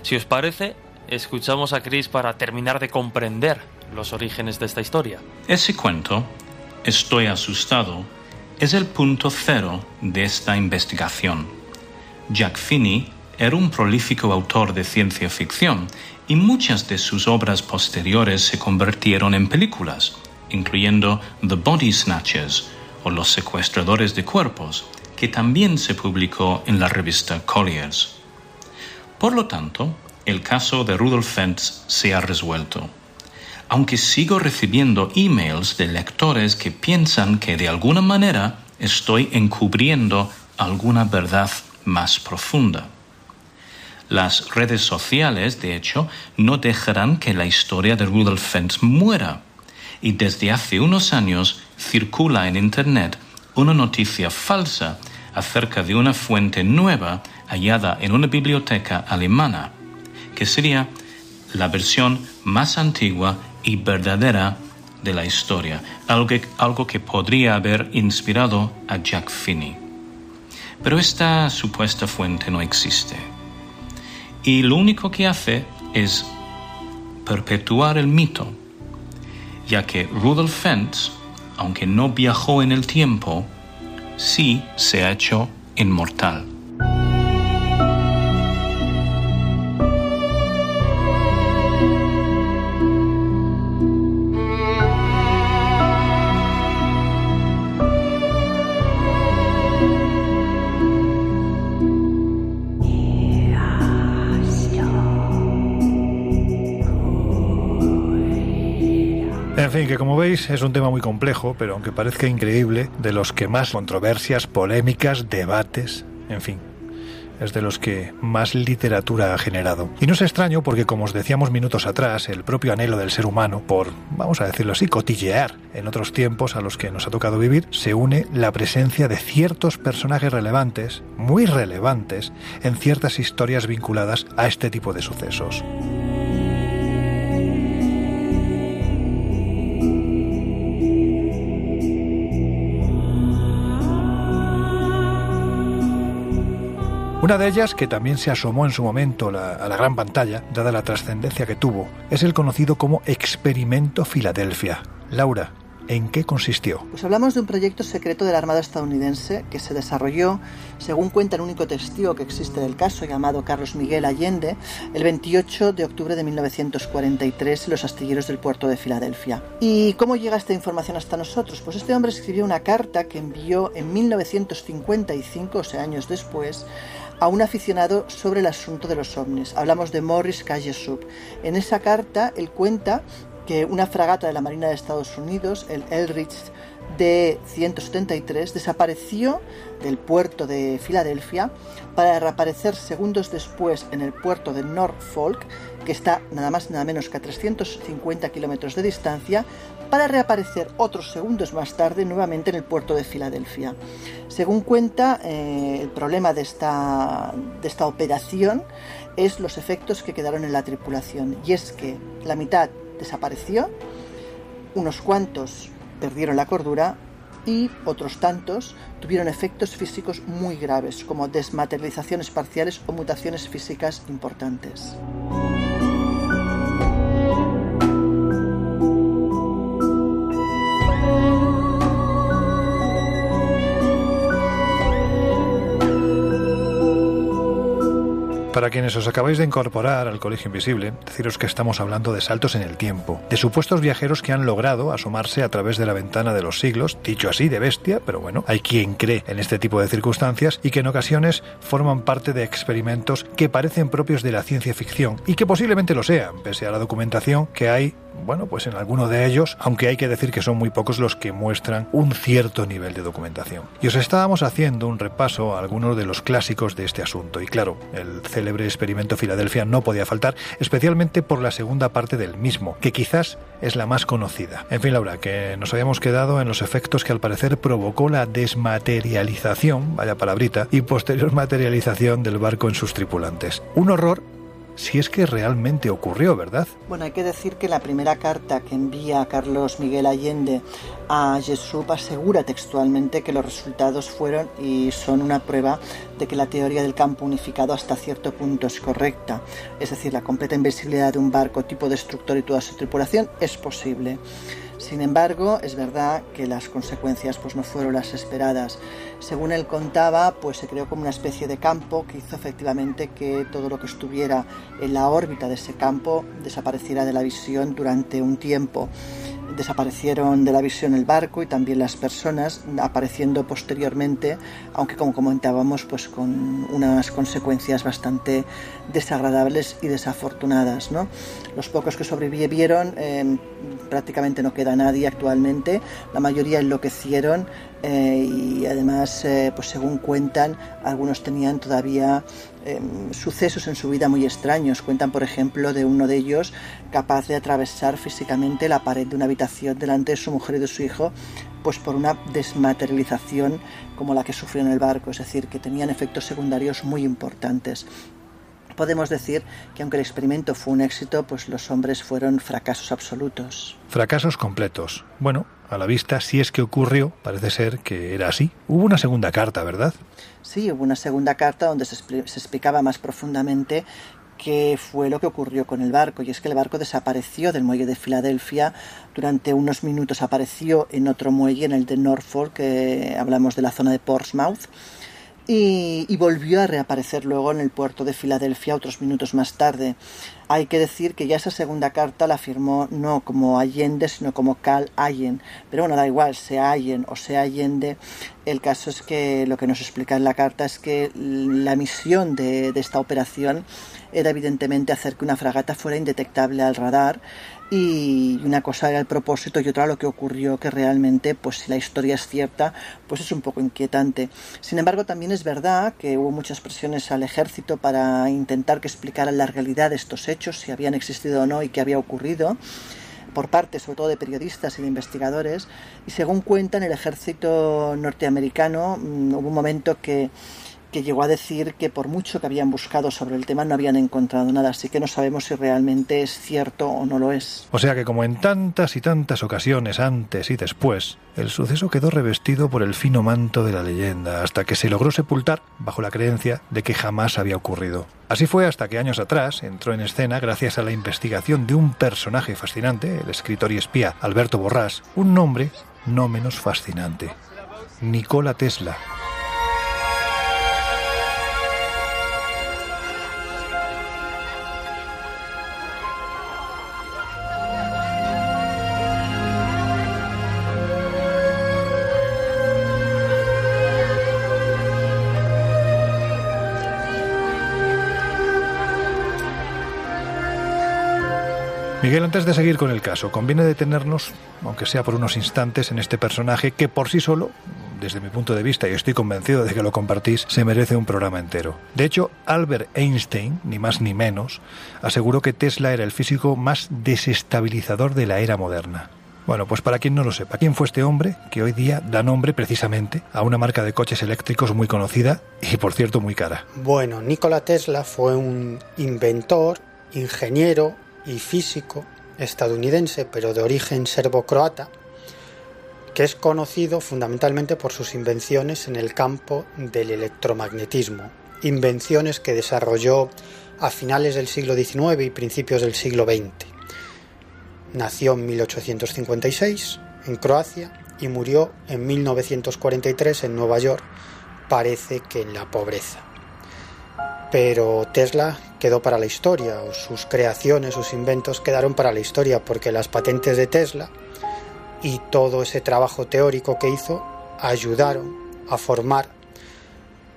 Si os parece, escuchamos a Chris para terminar de comprender los orígenes de esta historia. Ese cuento, Estoy asustado, es el punto cero de esta investigación. Jack Finney era un prolífico autor de ciencia ficción y muchas de sus obras posteriores se convirtieron en películas, incluyendo The Body Snatchers o Los secuestradores de cuerpos, que también se publicó en la revista Collier's. Por lo tanto, el caso de Rudolf Fentz se ha resuelto. Aunque sigo recibiendo emails de lectores que piensan que de alguna manera estoy encubriendo alguna verdad más profunda. Las redes sociales, de hecho, no dejarán que la historia de Rudolf Fentz muera. Y desde hace unos años circula en Internet una noticia falsa acerca de una fuente nueva hallada en una biblioteca alemana que sería la versión más antigua y verdadera de la historia, algo que, algo que podría haber inspirado a Jack Finney. Pero esta supuesta fuente no existe. Y lo único que hace es perpetuar el mito, ya que Rudolf Fentz, aunque no viajó en el tiempo, sí se ha hecho inmortal. En fin, que como veis es un tema muy complejo, pero aunque parezca increíble, de los que más controversias, polémicas, debates, en fin, es de los que más literatura ha generado. Y no es extraño porque, como os decíamos minutos atrás, el propio anhelo del ser humano por, vamos a decirlo así, cotillear en otros tiempos a los que nos ha tocado vivir, se une la presencia de ciertos personajes relevantes, muy relevantes, en ciertas historias vinculadas a este tipo de sucesos. Una de ellas, que también se asomó en su momento a la gran pantalla, dada la trascendencia que tuvo, es el conocido como Experimento Filadelfia. Laura, ¿en qué consistió? Pues hablamos de un proyecto secreto de la Armada estadounidense que se desarrolló, según cuenta el único testigo que existe del caso, llamado Carlos Miguel Allende, el 28 de octubre de 1943 en los astilleros del puerto de Filadelfia. ¿Y cómo llega esta información hasta nosotros? Pues este hombre escribió una carta que envió en 1955, o sea, años después, a un aficionado sobre el asunto de los ovnis. Hablamos de Morris Kajesub. En esa carta él cuenta que una fragata de la Marina de Estados Unidos, el Elrich D-173 desapareció del puerto de Filadelfia para reaparecer segundos después en el puerto de Norfolk, que está nada más nada menos que a 350 kilómetros de distancia, para reaparecer otros segundos más tarde nuevamente en el puerto de Filadelfia. Según cuenta, eh, el problema de esta, de esta operación es los efectos que quedaron en la tripulación, y es que la mitad desapareció, unos cuantos perdieron la cordura y otros tantos tuvieron efectos físicos muy graves, como desmaterializaciones parciales o mutaciones físicas importantes. Para quienes os acabáis de incorporar al Colegio Invisible, deciros que estamos hablando de saltos en el tiempo, de supuestos viajeros que han logrado asomarse a través de la ventana de los siglos, dicho así de bestia, pero bueno, hay quien cree en este tipo de circunstancias y que en ocasiones forman parte de experimentos que parecen propios de la ciencia ficción y que posiblemente lo sean, pese a la documentación que hay bueno, pues en alguno de ellos, aunque hay que decir que son muy pocos los que muestran un cierto nivel de documentación. Y os estábamos haciendo un repaso a algunos de los clásicos de este asunto. Y claro, el célebre experimento Filadelfia no podía faltar, especialmente por la segunda parte del mismo, que quizás es la más conocida. En fin, Laura, que nos habíamos quedado en los efectos que al parecer provocó la desmaterialización, vaya palabrita, y posterior materialización del barco en sus tripulantes. Un horror si es que realmente ocurrió, ¿verdad? Bueno, hay que decir que la primera carta que envía Carlos Miguel Allende a Jesús asegura textualmente que los resultados fueron y son una prueba de que la teoría del campo unificado hasta cierto punto es correcta. Es decir, la completa invisibilidad de un barco tipo destructor y toda su tripulación es posible. Sin embargo, es verdad que las consecuencias pues, no fueron las esperadas. Según él contaba, pues se creó como una especie de campo que hizo efectivamente que todo lo que estuviera en la órbita de ese campo desapareciera de la visión durante un tiempo desaparecieron de la visión el barco y también las personas, apareciendo posteriormente, aunque como comentábamos, pues con unas consecuencias bastante desagradables y desafortunadas. ¿no? Los pocos que sobrevivieron, em, prácticamente no queda nadie actualmente, la mayoría enloquecieron eh, y además, eh, pues según cuentan, algunos tenían todavía em, sucesos en su vida muy extraños. Cuentan, por ejemplo, de uno de ellos capaz de atravesar físicamente la pared de una habitación delante de su mujer y de su hijo, pues por una desmaterialización como la que sufrió en el barco, es decir, que tenían efectos secundarios muy importantes podemos decir que aunque el experimento fue un éxito, pues los hombres fueron fracasos absolutos. Fracasos completos. Bueno, a la vista, si es que ocurrió, parece ser que era así. Hubo una segunda carta, ¿verdad? Sí, hubo una segunda carta donde se, se explicaba más profundamente qué fue lo que ocurrió con el barco. Y es que el barco desapareció del muelle de Filadelfia. Durante unos minutos apareció en otro muelle, en el de Norfolk, que hablamos de la zona de Portsmouth y, volvió a reaparecer luego en el puerto de Filadelfia otros minutos más tarde. Hay que decir que ya esa segunda carta la firmó no como Allende, sino como Cal Allen. Pero bueno, da igual, sea Allen o sea Allende, el caso es que lo que nos explica en la carta es que la misión de esta operación era evidentemente hacer que una fragata fuera indetectable al radar y una cosa era el propósito y otra lo que ocurrió que realmente pues si la historia es cierta pues es un poco inquietante. Sin embargo también es verdad que hubo muchas presiones al ejército para intentar que explicaran la realidad de estos hechos si habían existido o no y qué había ocurrido por parte sobre todo de periodistas y de investigadores. Y según cuentan el ejército norteamericano mm, hubo un momento que que llegó a decir que por mucho que habían buscado sobre el tema no habían encontrado nada, así que no sabemos si realmente es cierto o no lo es. O sea que como en tantas y tantas ocasiones antes y después, el suceso quedó revestido por el fino manto de la leyenda, hasta que se logró sepultar bajo la creencia de que jamás había ocurrido. Así fue hasta que años atrás entró en escena, gracias a la investigación de un personaje fascinante, el escritor y espía Alberto Borrás, un nombre no menos fascinante, Nikola Tesla. Miguel, antes de seguir con el caso, conviene detenernos, aunque sea por unos instantes, en este personaje que por sí solo, desde mi punto de vista, y estoy convencido de que lo compartís, se merece un programa entero. De hecho, Albert Einstein, ni más ni menos, aseguró que Tesla era el físico más desestabilizador de la era moderna. Bueno, pues para quien no lo sepa, ¿quién fue este hombre que hoy día da nombre precisamente a una marca de coches eléctricos muy conocida y por cierto muy cara? Bueno, Nikola Tesla fue un inventor, ingeniero y físico estadounidense, pero de origen serbo-croata, que es conocido fundamentalmente por sus invenciones en el campo del electromagnetismo, invenciones que desarrolló a finales del siglo XIX y principios del siglo XX. Nació en 1856 en Croacia y murió en 1943 en Nueva York, parece que en la pobreza. Pero Tesla quedó para la historia, sus creaciones, sus inventos quedaron para la historia, porque las patentes de Tesla y todo ese trabajo teórico que hizo ayudaron a formar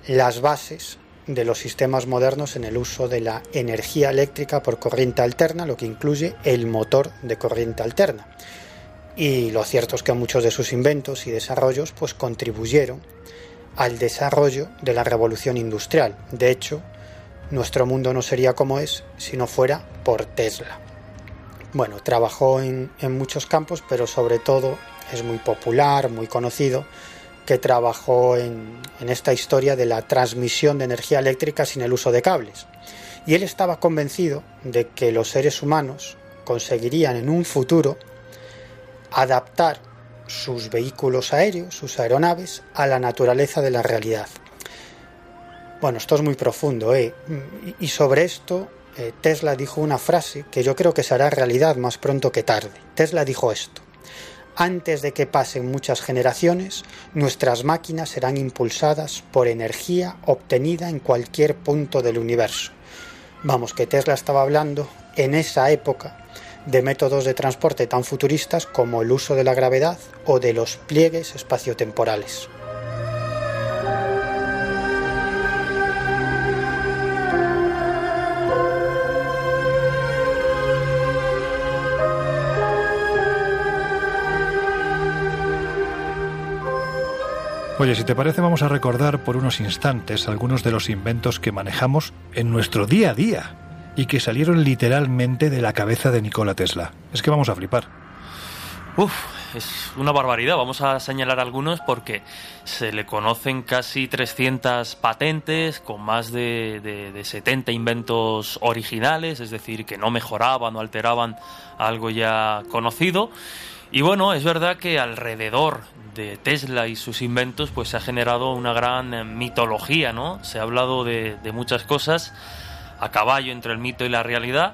las bases de los sistemas modernos en el uso de la energía eléctrica por corriente alterna, lo que incluye el motor de corriente alterna. Y lo cierto es que muchos de sus inventos y desarrollos pues contribuyeron al desarrollo de la revolución industrial. De hecho, nuestro mundo no sería como es si no fuera por Tesla. Bueno, trabajó en, muchos campos, pero sobre todo es muy popular, muy conocido que trabajó en, esta historia de la transmisión de energía eléctrica sin el uso de cables. Y él estaba convencido de que los seres humanos conseguirían en un futuro adaptar sus vehículos aéreos, sus aeronaves, a la naturaleza de la realidad. Bueno, esto es muy profundo, ¿eh? Y sobre esto eh, Tesla dijo una frase que yo creo que será realidad más pronto que tarde. Tesla dijo esto antes de que pasen muchas generaciones, nuestras máquinas serán impulsadas por energía obtenida en cualquier punto del universo. Vamos, que Tesla estaba hablando en esa época de métodos de transporte tan futuristas como el uso de la gravedad o de los pliegues espaciotemporales. Oye, si te parece vamos a recordar por unos instantes algunos de los inventos que manejamos en nuestro día a día y que salieron literalmente de la cabeza de Nikola Tesla. Es que vamos a flipar. Uf, es una barbaridad. Vamos a señalar algunos porque se le conocen casi 300 patentes con más de, de, 70 inventos originales, es decir, que no mejoraban o alteraban algo ya conocido. Y bueno, es verdad que alrededor de Tesla y sus inventos, pues se ha generado una gran eh, mitología, ¿no? Se ha hablado de, muchas cosas a caballo entre el mito y la realidad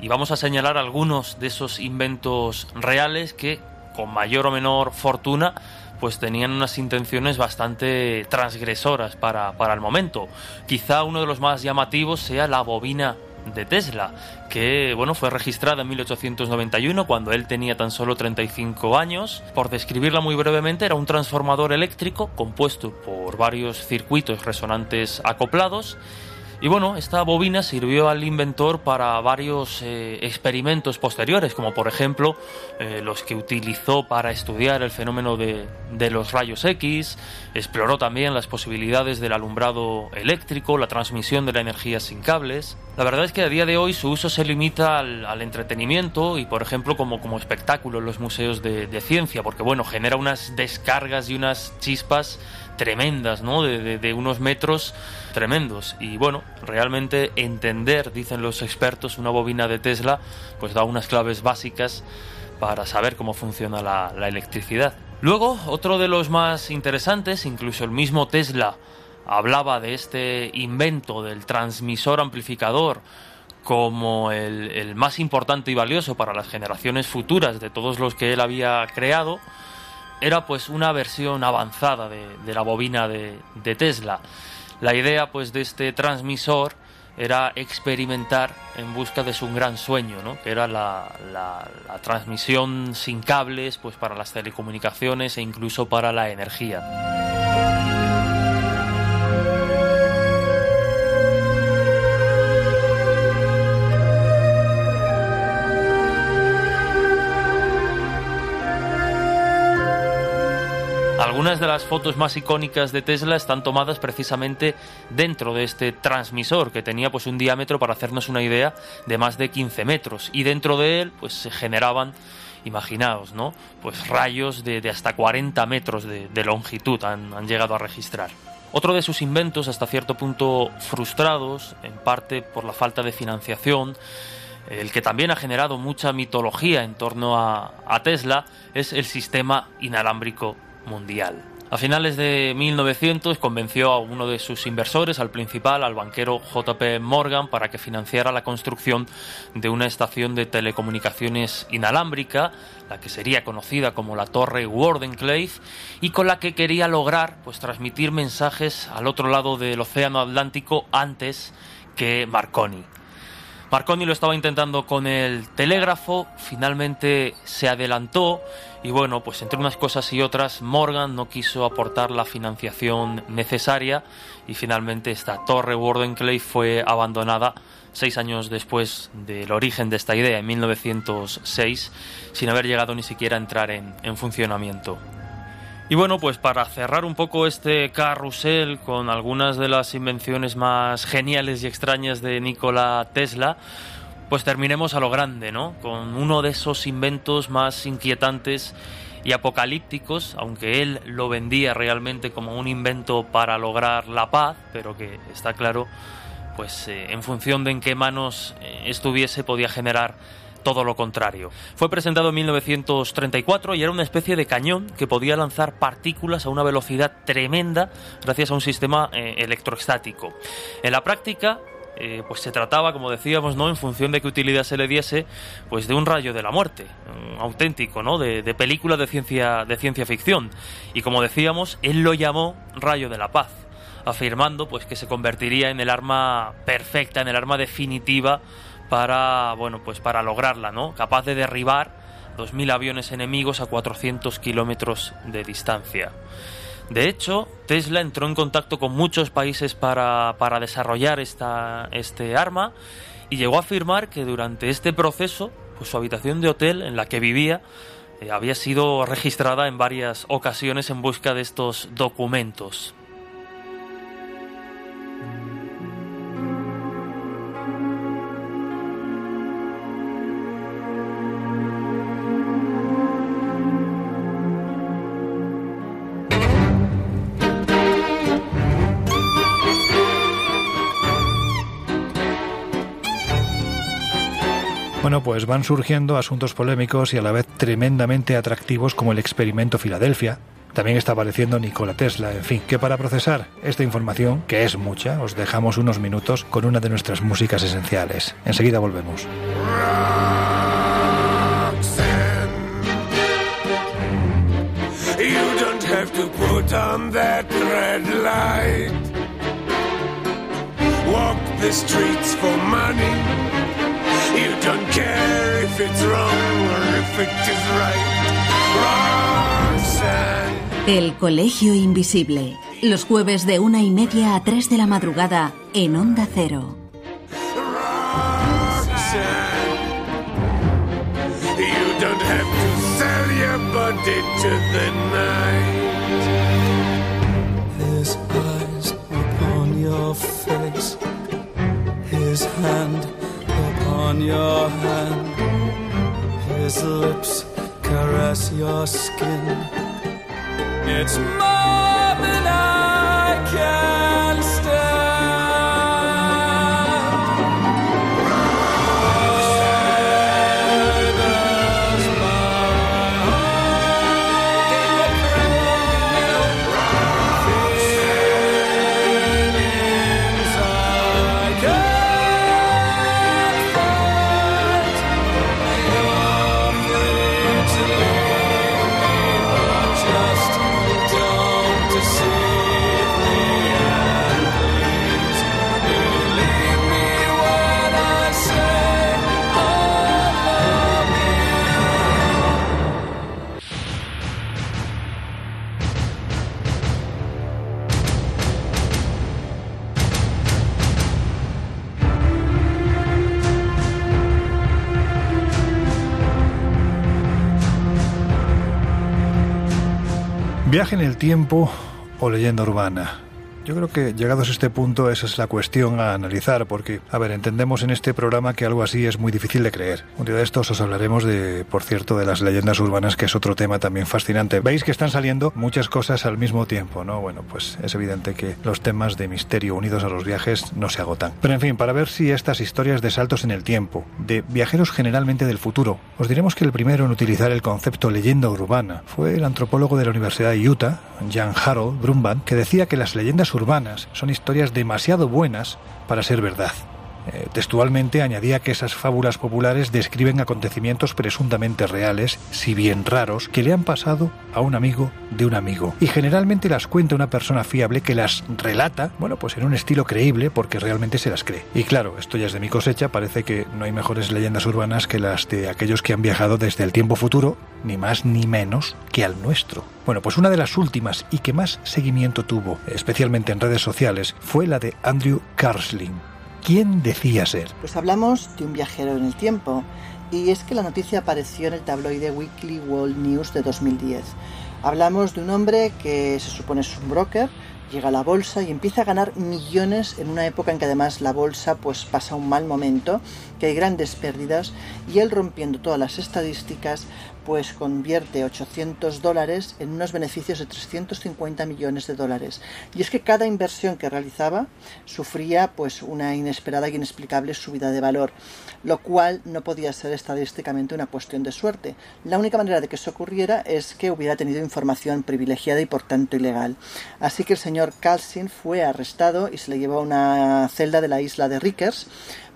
y vamos a señalar algunos de esos inventos reales que con mayor o menor fortuna pues tenían unas intenciones bastante transgresoras para, para el momento. Quizá uno de los más llamativos sea la bobina de Tesla, que bueno, fue registrada en 1891 cuando él tenía tan solo 35 años. Por describirla muy brevemente, era un transformador eléctrico compuesto por varios circuitos resonantes acoplados y bueno, esta bobina sirvió al inventor para varios eh, experimentos posteriores, como por ejemplo eh, los que utilizó para estudiar el fenómeno de, los rayos X, exploró también las posibilidades del alumbrado eléctrico, la transmisión de la energía sin cables. La verdad es que a día de hoy su uso se limita al, entretenimiento y por ejemplo como, espectáculo en los museos de, de ciencia, porque bueno, genera unas descargas y unas chispas tremendas, ¿no? De, unos metros tremendos. Y bueno, realmente entender, dicen los expertos, una bobina de Tesla, pues da unas claves básicas para saber cómo funciona la, la electricidad. Luego, otro de los más interesantes, incluso el mismo Tesla hablaba de este invento del transmisor amplificador como el, el, más importante y valioso para las generaciones futuras de todos los que él había creado era pues una versión avanzada de, la bobina de, Tesla. La idea pues de este transmisor era experimentar en busca de su gran sueño, ¿no? que era la, la, transmisión sin cables pues para las telecomunicaciones e incluso para la energía. Algunas de las fotos más icónicas de Tesla están tomadas precisamente dentro de este transmisor que tenía pues un diámetro para hacernos una idea de más de 15 metros y dentro de él pues se generaban imaginaos, ¿no? Pues rayos de, hasta 40 metros de, longitud han, llegado a registrar. Otro de sus inventos, hasta cierto punto frustrados, en parte por la falta de financiación, el que también ha generado mucha mitología en torno a Tesla, es el sistema inalámbrico mundial. A finales de 1900 convenció a uno de sus inversores, al principal, al banquero JP Morgan, para que financiara la construcción de una estación de telecomunicaciones inalámbrica, la que sería conocida como la Torre Wardenclyffe, y con la que quería lograr pues, transmitir mensajes al otro lado del Océano Atlántico antes que Marconi. Marconi lo estaba intentando con el telégrafo, finalmente se adelantó y bueno, pues entre unas cosas y otras Morgan no quiso aportar la financiación necesaria y finalmente esta torre Wardenclyffe fue abandonada seis años después del origen de esta idea, en 1906, sin haber llegado ni siquiera a entrar en, en funcionamiento. Y bueno, pues para cerrar un poco este carrusel con algunas de las invenciones más geniales y extrañas de Nikola Tesla, pues terminemos a lo grande, ¿no? Con uno de esos inventos más inquietantes y apocalípticos, aunque él lo vendía realmente como un invento para lograr la paz, pero que está claro, pues eh, en función de en qué manos eh, estuviese podía generar todo lo contrario. Fue presentado en 1934 y era una especie de cañón que podía lanzar partículas a una velocidad tremenda gracias a un sistema eh, electroestático. En la práctica, eh, pues se trataba, como decíamos, ¿no? En función de qué utilidad se le diese, pues de un rayo de la muerte, auténtico, ¿no? De, de, película de ciencia, de ciencia ficción. Y como decíamos, él lo llamó rayo de la paz, afirmando, pues, que se convertiría en el arma perfecta, en el arma definitiva para, bueno, pues para lograrla, ¿no? Capaz de derribar 2.000 aviones enemigos a 400 kilómetros de distancia. De hecho, Tesla entró en contacto con muchos países para, para desarrollar esta, este arma y llegó a afirmar que durante este proceso, pues su habitación de hotel en la que vivía eh, había sido registrada en varias ocasiones en busca de estos documentos. Pues van surgiendo asuntos polémicos y a la vez tremendamente atractivos como el experimento Filadelfia. También está apareciendo Nikola Tesla. En fin, que para procesar esta información, que es mucha, os dejamos unos minutos con una de nuestras músicas esenciales. Enseguida volvemos. Walk the streets for money. Don't care if it's wrong or if it is right. El Colegio Invisible. Los jueves de una y media a tres de la madrugada en Onda Cero. You don't have to sell your body to the night. His eyes upon your face. His hand on your hand. His lips caress your skin. It's more than I can Viaje en el tiempo o leyenda urbana. Yo creo que llegados a este punto esa es la cuestión a analizar porque, a ver, entendemos en este programa que algo así es muy difícil de creer. Un día de estos os hablaremos de, por cierto, de las leyendas urbanas, que es otro tema también fascinante. Veis que están saliendo muchas cosas al mismo tiempo, ¿no? Bueno, pues es evidente que los temas de misterio unidos a los viajes no se agotan. Pero en fin, para ver si estas historias de saltos en el tiempo, de viajeros generalmente del futuro, os diremos que el primero en utilizar el concepto leyenda urbana fue el antropólogo de la Universidad de Utah, Jan Harold Brumban, que decía que las leyendas urbanas son historias demasiado buenas para ser verdad. Eh, textualmente añadía que esas fábulas populares describen acontecimientos presuntamente reales, si bien raros, que le han pasado a un amigo de un amigo. Y generalmente las cuenta una persona fiable que las relata, bueno, pues en un estilo creíble porque realmente se las cree. Y claro, esto ya es de mi cosecha, parece que no hay mejores leyendas urbanas que las de aquellos que han viajado desde el tiempo futuro, ni más ni menos que al nuestro. Bueno, pues una de las últimas y que más seguimiento tuvo, especialmente en redes sociales, fue la de Andrew Carsling. ¿Quién decía ser? Pues hablamos de un viajero en el tiempo, y es que la noticia apareció en el tabloide Weekly World News de 2010. Hablamos de un hombre que se supone es un broker, llega a la bolsa y empieza a ganar millones en una época en que además la bolsa pues pasa un mal momento, que hay grandes pérdidas y él rompiendo todas las estadísticas pues convierte 800 dólares en unos beneficios de 350 millones de dólares. Y es que cada inversión que realizaba sufría pues una inesperada y inexplicable subida de valor, lo cual no podía ser estadísticamente una cuestión de suerte. La única manera de que eso ocurriera es que hubiera tenido información privilegiada y por tanto ilegal. Así que el señor Carlsin fue arrestado y se le llevó a una celda de la isla de Rickers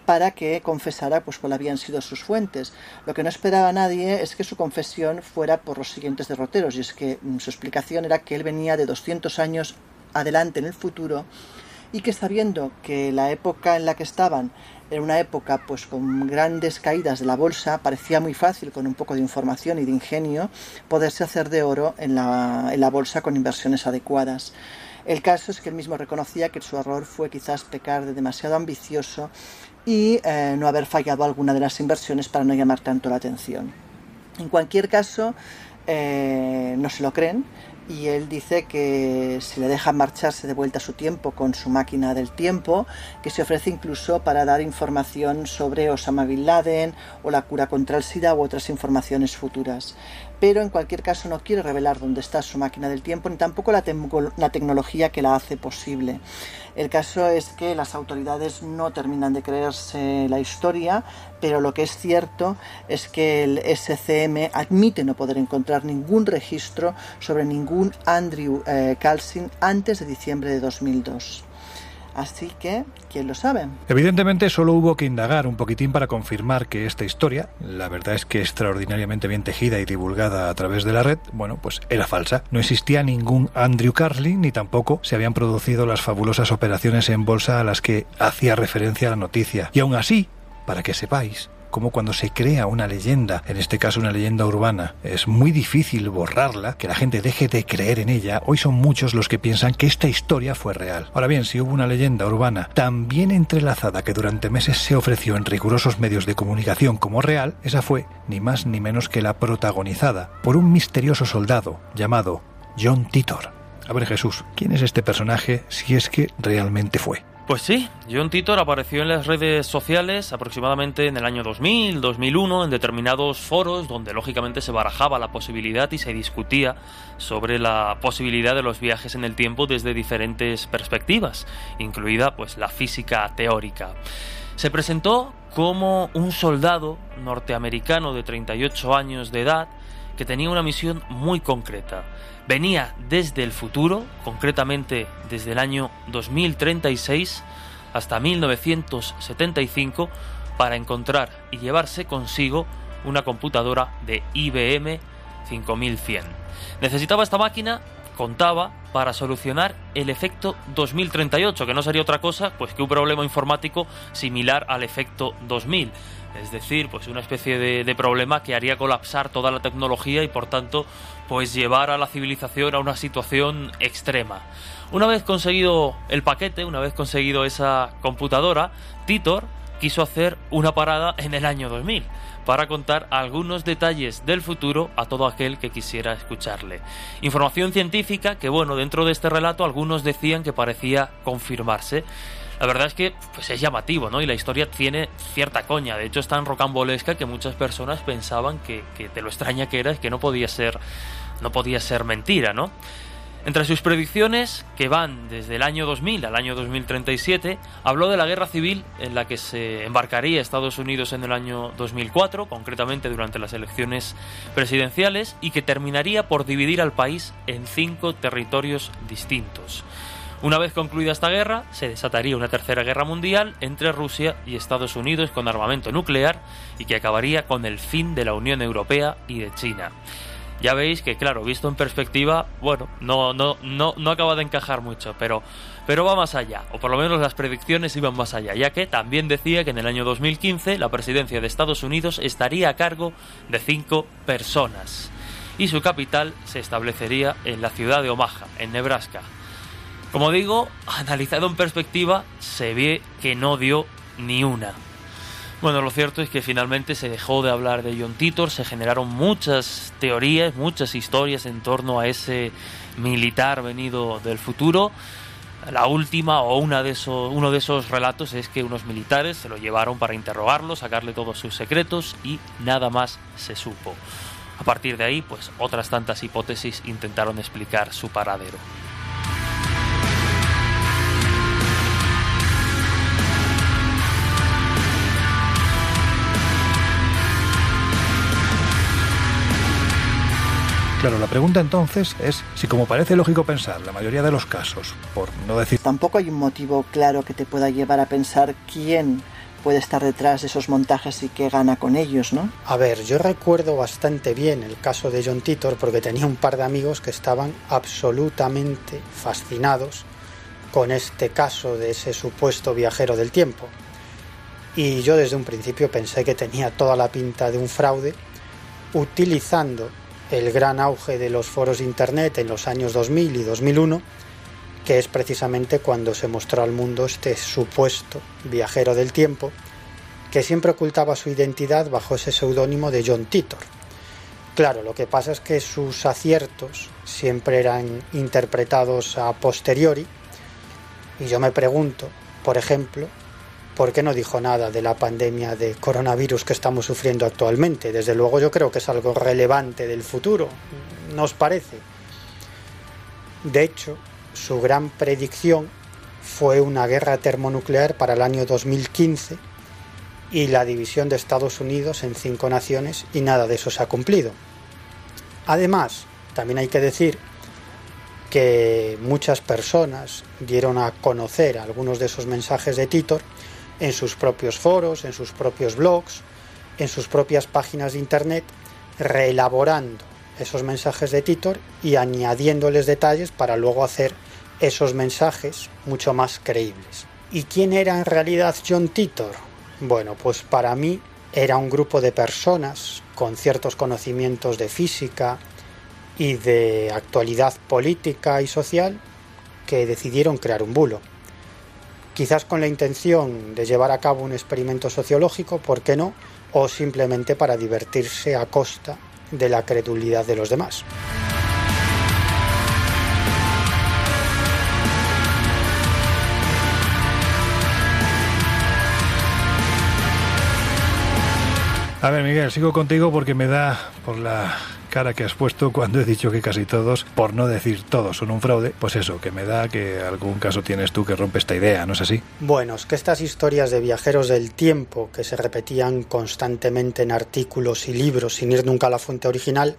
para que confesara pues cuál habían sido sus fuentes. Lo que no esperaba nadie es que su confesión fuera por los siguientes derroteros, y es que mm, su explicación era que él venía de 200 años adelante en el futuro y que sabiendo que la época en la que estaban era una época pues con grandes caídas de la bolsa, parecía muy fácil con un poco de información y de ingenio poderse hacer de oro en la, en la bolsa con inversiones adecuadas. El caso es que él mismo reconocía que su error fue quizás pecar de demasiado ambicioso y eh, no haber fallado alguna de las inversiones para no llamar tanto la atención. En cualquier caso, eh, no se lo creen y él dice que si le dejan marcharse de vuelta a su tiempo con su máquina del tiempo, que se ofrece incluso para dar información sobre Osama Bin Laden o la cura contra el SIDA u otras informaciones futuras pero en cualquier caso no quiere revelar dónde está su máquina del tiempo ni tampoco la, tecnología que la hace posible. El caso es que las autoridades no terminan de creerse la historia, pero lo que es cierto es que el SCM admite no poder encontrar ningún registro sobre ningún Andrew eh, antes de diciembre de 2002. Así que, ¿quién lo sabe? Evidentemente solo hubo que indagar un poquitín para confirmar que esta historia, la verdad es que extraordinariamente bien tejida y divulgada a través de la red, bueno, pues era falsa. No existía ningún Andrew Carlin ni tampoco se habían producido las fabulosas operaciones en bolsa a las que hacía referencia la noticia. Y aún así, para que sepáis, como cuando se crea una leyenda, en este caso una leyenda urbana, es muy difícil borrarla, que la gente deje de creer en ella, hoy son muchos los que piensan que esta historia fue real. Ahora bien, si hubo una leyenda urbana tan bien entrelazada que durante meses se ofreció en rigurosos medios de comunicación como real, esa fue ni más ni menos que la protagonizada por un misterioso soldado llamado John Titor. A ver Jesús, ¿quién es este personaje si es que realmente fue? Pues sí, John Titor apareció en las redes sociales aproximadamente en el año 2000, 2001, en determinados foros donde lógicamente se barajaba la posibilidad y se discutía sobre la posibilidad de los viajes en el tiempo desde diferentes perspectivas, incluida pues la física teórica. Se presentó como un soldado norteamericano de 38 años de edad que tenía una misión muy concreta. Venía desde el futuro, concretamente desde el año 2036 hasta 1975, para encontrar y llevarse consigo una computadora de IBM 5100. Necesitaba esta máquina, contaba, para solucionar el efecto 2038, que no sería otra cosa pues que un problema informático similar al efecto 2000 es decir, pues una especie de, problema que haría colapsar toda la tecnología y por tanto pues llevar a la civilización a una situación extrema. Una vez conseguido el paquete, una vez conseguido esa computadora, Titor quiso hacer una parada en el año 2000 para contar algunos detalles del futuro a todo aquel que quisiera escucharle. Información científica que, bueno, dentro de este relato algunos decían que parecía confirmarse. La verdad es que pues es llamativo, ¿no? Y la historia tiene cierta coña. De hecho, es tan rocambolesca que muchas personas pensaban que, que de lo extraña que era que no podía ser, no podía ser mentira, ¿no? Entre sus predicciones, que van desde el año 2000 al año 2037, habló de la guerra civil en la que se embarcaría Estados Unidos en el año 2004, concretamente durante las elecciones presidenciales, y que terminaría por dividir al país en cinco territorios distintos. Una vez concluida esta guerra, se desataría una tercera guerra mundial entre Rusia y Estados Unidos con armamento nuclear y que acabaría con el fin de la Unión Europea y de China ya veis que, claro, visto en perspectiva, bueno, no, no, no, no acaba de encajar mucho, pero, pero va más allá, o por lo menos las predicciones iban más allá, ya que también decía que en el año 2015 la presidencia de Estados Unidos estaría a cargo de cinco personas y su capital se establecería en la ciudad de Omaha, en Nebraska. Como digo, analizado en perspectiva, se ve que no dio ni una. Bueno, lo cierto es que finalmente se dejó de hablar de John Titor, se generaron muchas teorías, muchas historias en torno a ese militar venido del futuro. La última o una de esos, uno de esos relatos es que unos militares se lo llevaron para interrogarlo, sacarle todos sus secretos y nada más se supo. A partir de ahí, pues otras tantas hipótesis intentaron explicar su paradero. Claro, la pregunta entonces es si como parece lógico pensar, la mayoría de los casos, por no decir... Tampoco hay un motivo claro que te pueda llevar a pensar quién puede estar detrás de esos montajes y qué gana con ellos, ¿no? A ver, yo recuerdo bastante bien el caso de John Titor porque tenía un par de amigos que estaban absolutamente fascinados con este caso de ese supuesto viajero del tiempo. Y yo desde un principio pensé que tenía toda la pinta de un fraude utilizando el gran auge de los foros de Internet en los años 2000 y 2001, que es precisamente cuando se mostró al mundo este supuesto viajero del tiempo, que siempre ocultaba su identidad bajo ese seudónimo de John Titor. Claro, lo que pasa es que sus aciertos siempre eran interpretados a posteriori, y yo me pregunto, por ejemplo, ¿por qué no dijo nada de la pandemia de coronavirus que estamos sufriendo actualmente? Desde luego yo creo que es algo relevante del futuro, ¿no os parece? De hecho, su gran predicción fue una guerra termonuclear para el año 2015 y la división de Estados Unidos en cinco naciones y nada de eso se ha cumplido. Además, también hay que decir que muchas personas dieron a conocer algunos de esos mensajes de Titor en sus propios foros, en sus propios blogs, en sus propias páginas de Internet, reelaborando esos mensajes de Titor y añadiéndoles detalles para luego hacer esos mensajes mucho más creíbles. ¿Y quién era en realidad John Titor? Bueno, pues para mí era un grupo de personas con ciertos conocimientos de física y de actualidad política y social que decidieron crear un bulo quizás con la intención de llevar a cabo un experimento sociológico, ¿por qué no? O simplemente para divertirse a costa de la credulidad de los demás. A ver, Miguel, sigo contigo porque me da por la cara que has puesto cuando he dicho que casi todos, por no decir todos, son un fraude, pues eso, que me da que algún caso tienes tú que rompe esta idea, ¿no es así? Bueno, es que estas historias de viajeros del tiempo que se repetían constantemente en artículos y libros sin ir nunca a la fuente original,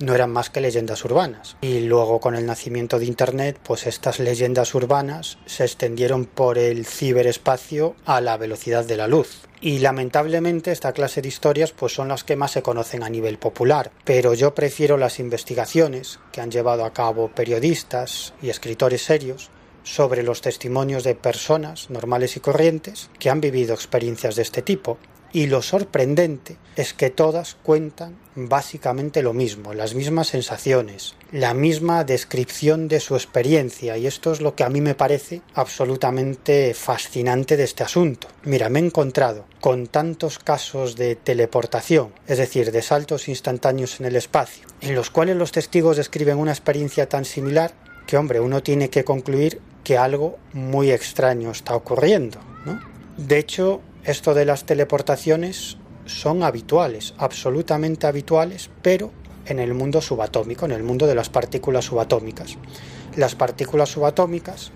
no eran más que leyendas urbanas. Y luego con el nacimiento de Internet, pues estas leyendas urbanas se extendieron por el ciberespacio a la velocidad de la luz. Y lamentablemente esta clase de historias pues son las que más se conocen a nivel popular, pero yo prefiero las investigaciones que han llevado a cabo periodistas y escritores serios sobre los testimonios de personas normales y corrientes que han vivido experiencias de este tipo Y lo sorprendente es que todas cuentan básicamente lo mismo, las mismas sensaciones, la misma descripción de su experiencia y esto es lo que a mí me parece absolutamente fascinante de este asunto. Mira, me he encontrado con tantos casos de teleportación, es decir, de saltos instantáneos en el espacio, en los cuales los testigos describen una experiencia tan similar que, hombre, uno tiene que concluir que algo muy extraño está ocurriendo, ¿no? De hecho, esto de las teleportaciones son habituales, absolutamente habituales, pero en el mundo subatómico, en el mundo de las partículas subatómicas. Las partículas subatómicas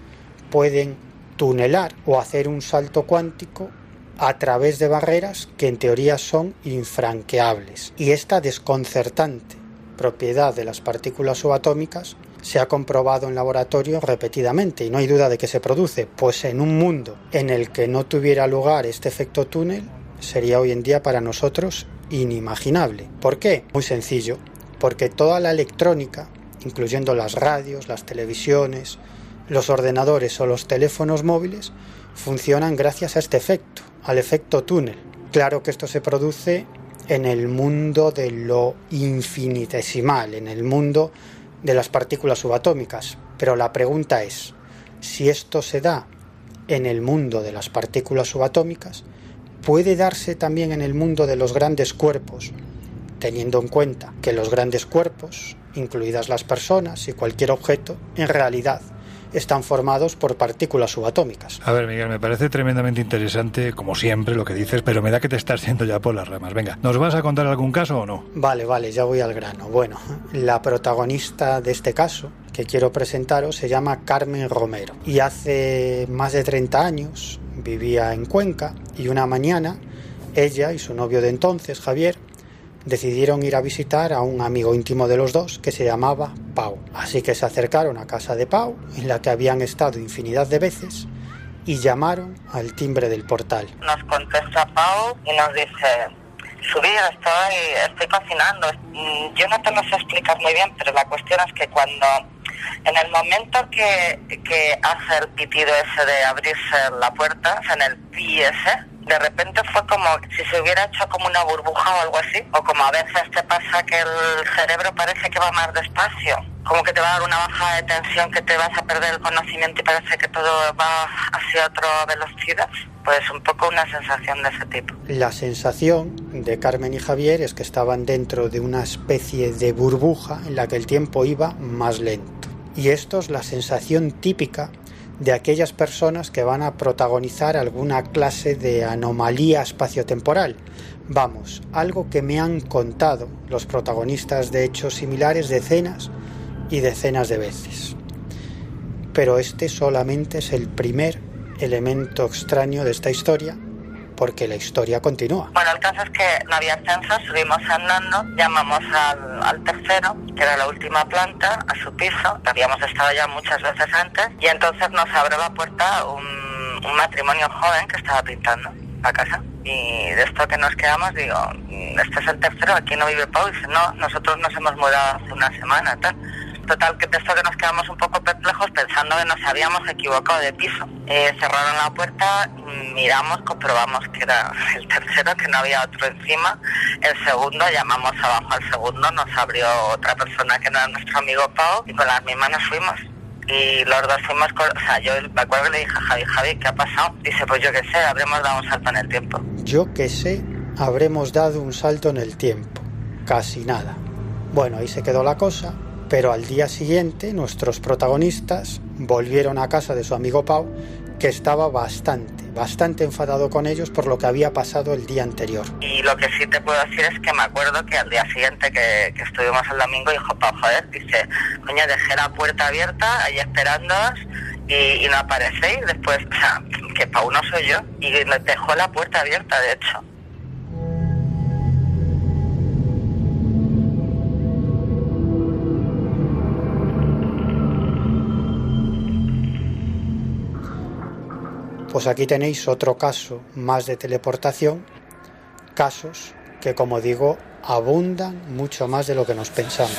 pueden tunelar o hacer un salto cuántico a través de barreras que en teoría son infranqueables. Y esta desconcertante propiedad de las partículas subatómicas se ha comprobado en laboratorio repetidamente y no hay duda de que se produce, pues en un mundo en el que no tuviera lugar este efecto túnel sería hoy en día para nosotros inimaginable. ¿Por qué? Muy sencillo, porque toda la electrónica, incluyendo las radios, las televisiones, los ordenadores o los teléfonos móviles, funcionan gracias a este efecto, al efecto túnel. Claro que esto se produce en el mundo de lo infinitesimal, en el mundo de las partículas subatómicas. Pero la pregunta es, si esto se da en el mundo de las partículas subatómicas, ¿puede darse también en el mundo de los grandes cuerpos, teniendo en cuenta que los grandes cuerpos, incluidas las personas y cualquier objeto, en realidad están formados por partículas subatómicas. A ver, Miguel, me parece tremendamente interesante, como siempre, lo que dices, pero me da que te estás yendo ya por las ramas. Venga, ¿nos vas a contar algún caso o no? Vale, vale, ya voy al grano. Bueno, la protagonista de este caso que quiero presentaros se llama Carmen Romero y hace más de 30 años vivía en Cuenca y una mañana ella y su novio de entonces, Javier, decidieron ir a visitar a un amigo íntimo de los dos que se llamaba Pau. Así que se acercaron a casa de Pau, en la que habían estado infinidad de veces, y llamaron al timbre del portal. Nos contesta Pau y nos dice, subir, estoy, estoy cocinando. Mm, yo no te lo sé explicar muy bien, pero la cuestión es que cuando, en el momento que, que hace el pitido ese de abrirse la puerta, en el pi ese, de repente fue como si se hubiera hecho como una burbuja o algo así, o como a veces te pasa que el cerebro parece que va más despacio, como que te va a dar una baja de tensión, que te vas a perder el conocimiento y parece que todo va hacia otra velocidad. Pues un poco una sensación de ese tipo. La sensación de Carmen y Javier es que estaban dentro de una especie de burbuja en la que el tiempo iba más lento. Y esto es la sensación típica de aquellas personas que van a protagonizar alguna clase de anomalía espaciotemporal. Vamos, algo que me han contado los protagonistas de hechos similares decenas y decenas de veces. Pero este solamente es el primer elemento extraño de esta historia porque la historia continúa. Bueno, el caso es que no había ascenso, subimos andando, llamamos al, tercero, que era la última planta, a su piso, habíamos estado ya muchas veces antes, y entonces nos abre la puerta un, matrimonio joven que estaba pintando la casa. Y de esto que nos quedamos, digo, este es el tercero, aquí no vive Pau. Y dice, no, nosotros nos hemos mudado hace una semana, tal. Total, que de esto que nos quedamos un poco perplejos pensando que nos habíamos equivocado de piso. Eh, cerraron la puerta, miramos, comprobamos que era el tercero, que no había otro encima. El segundo, llamamos abajo al segundo, nos abrió otra persona que no era nuestro amigo Pau y con las mismas nos fuimos. Y los dos fuimos, o sea, yo me acuerdo que le dije a Javi, Javi, ¿qué ha pasado? Dice, pues yo qué sé, habremos dado un salto en el tiempo. Yo qué sé, habremos dado un salto en el tiempo. Casi nada. Bueno, ahí se quedó la cosa pero al día siguiente nuestros protagonistas volvieron a casa de su amigo Pau, que estaba bastante, bastante enfadado con ellos por lo que había pasado el día anterior. Y lo que sí te puedo decir es que me acuerdo que al día siguiente que, que estuvimos el domingo dijo Pau, joder, dice, coño, dejé la puerta abierta ahí esperándoos y, no aparecéis. Después, o sea, que Pau no soy yo y dejó la puerta abierta, de hecho. Pues aquí tenéis otro caso más de teleportación, casos que como digo abundan mucho más de lo que nos pensamos.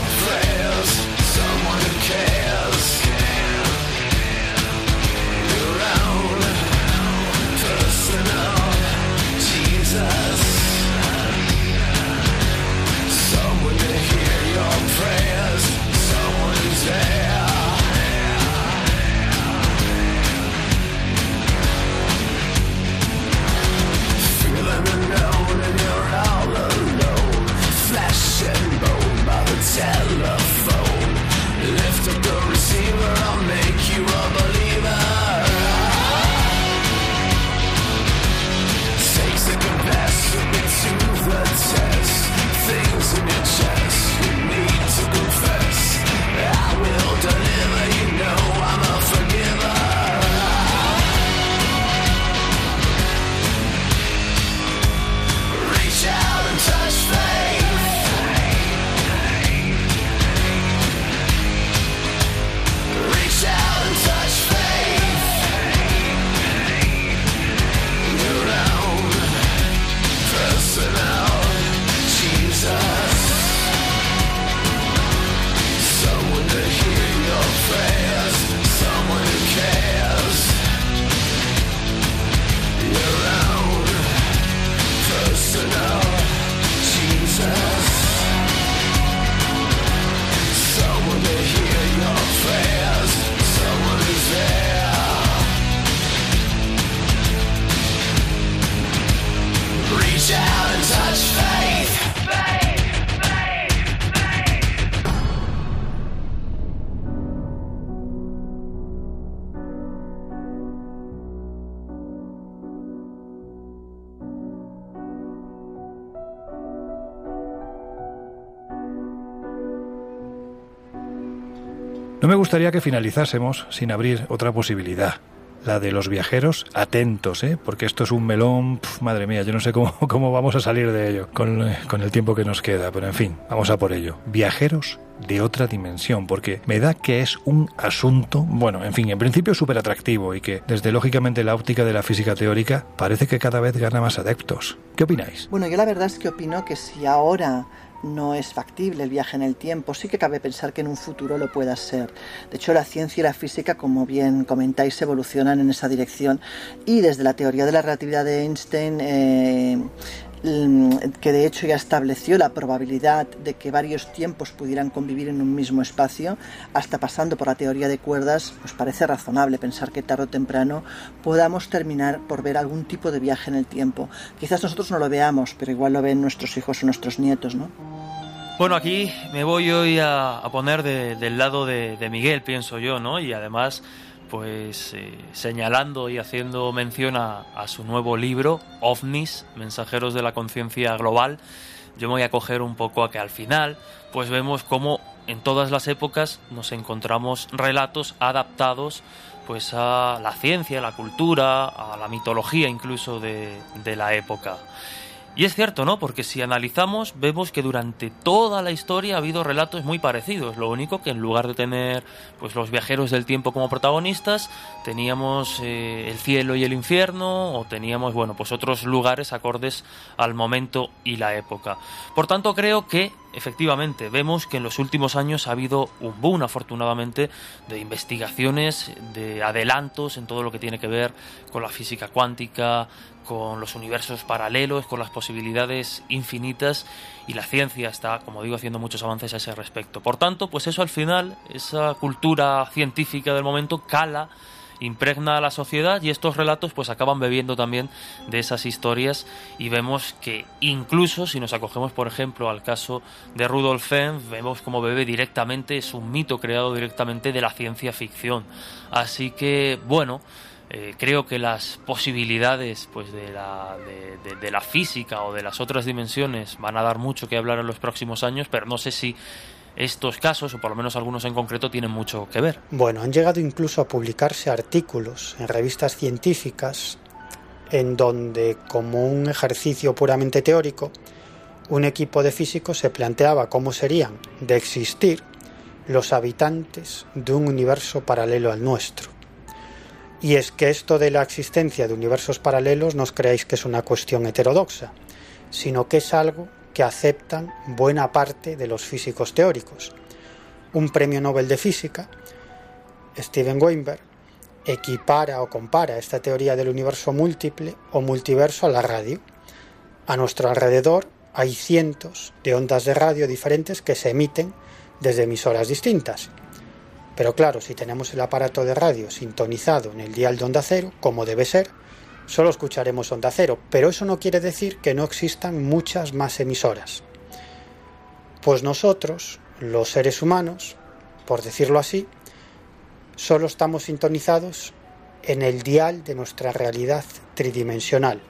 Gustaría que finalizásemos sin abrir otra posibilidad, la de los viajeros atentos, ¿eh? porque esto es un melón, madre mía, yo no sé cómo, cómo vamos a salir de ello con, eh, con el tiempo que nos queda, pero en fin, vamos a por ello. Viajeros de otra dimensión, porque me da que es un asunto, bueno, en fin, en principio súper atractivo y que desde lógicamente la óptica de la física teórica parece que cada vez gana más adeptos. ¿Qué opináis? Bueno, yo la verdad es que opino que si ahora no es factible el viaje en el tiempo, sí que cabe pensar que en un futuro lo pueda ser. De hecho, la ciencia y la física, como bien comentáis, evolucionan en esa dirección y desde la teoría de la relatividad de Einstein eh, que de hecho ya estableció la probabilidad de que varios tiempos pudieran convivir en un mismo espacio, hasta pasando por la teoría de cuerdas, pues parece razonable pensar que tarde o temprano podamos terminar por ver algún tipo de viaje en el tiempo. Quizás nosotros no lo veamos, pero igual lo ven nuestros hijos o nuestros nietos, ¿no? Bueno, aquí me voy hoy a, poner del lado de, de Miguel, pienso yo, ¿no? Y además pues eh, señalando y haciendo mención a, su nuevo libro, OVNIS, Mensajeros de la Conciencia Global, yo me voy a coger un poco a que al final, pues vemos cómo en todas las épocas nos encontramos relatos adaptados pues a la ciencia, a la cultura, a la mitología incluso de, de la época. Y es cierto, ¿no? Porque si analizamos, vemos que durante toda la historia ha habido relatos muy parecidos. Lo único que en lugar de tener pues los viajeros del tiempo como protagonistas, teníamos eh, el cielo y el infierno, o teníamos, bueno, pues otros lugares acordes al momento y la época. Por tanto, creo que efectivamente vemos que en los últimos años ha habido un boom, afortunadamente, de investigaciones, de adelantos en todo lo que tiene que ver con la física cuántica, con los universos paralelos, con las posibilidades infinitas y la ciencia está, como digo, haciendo muchos avances a ese respecto. Por tanto, pues eso al final, esa cultura científica del momento cala impregna a la sociedad y estos relatos pues acaban bebiendo también de esas historias y vemos que incluso si nos acogemos por ejemplo al caso de Rudolf Fenn vemos como bebe directamente es un mito creado directamente de la ciencia ficción así que bueno eh, creo que las posibilidades pues de la, de, la física o de las otras dimensiones van a dar mucho que hablar en los próximos años, pero no sé si estos casos, o por lo menos algunos en concreto, tienen mucho que ver. Bueno, han llegado incluso a publicarse artículos en revistas científicas en donde, como un ejercicio puramente teórico, un equipo de físicos se planteaba cómo serían de existir los habitantes de un universo paralelo al nuestro. Y es que esto de la existencia de universos paralelos no os creáis que es una cuestión heterodoxa, sino que es algo que aceptan buena parte de los físicos teóricos. Un premio Nobel de Física, Steven Weinberg, equipara o compara esta teoría del universo múltiple o multiverso a la radio. A nuestro alrededor hay cientos de ondas de radio diferentes que se emiten desde emisoras distintas. Pero claro, si tenemos el aparato de radio sintonizado en el dial de onda cero, como debe ser, solo escucharemos onda cero, pero eso no quiere decir que no existan muchas más emisoras. Pues nosotros, los seres humanos, por decirlo así, solo estamos sintonizados en el dial de nuestra realidad tridimensional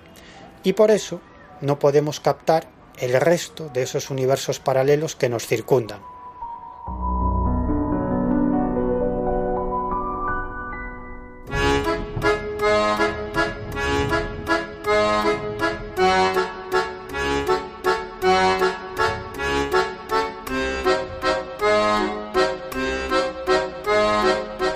y por eso no podemos captar el resto de esos universos paralelos que nos circundan.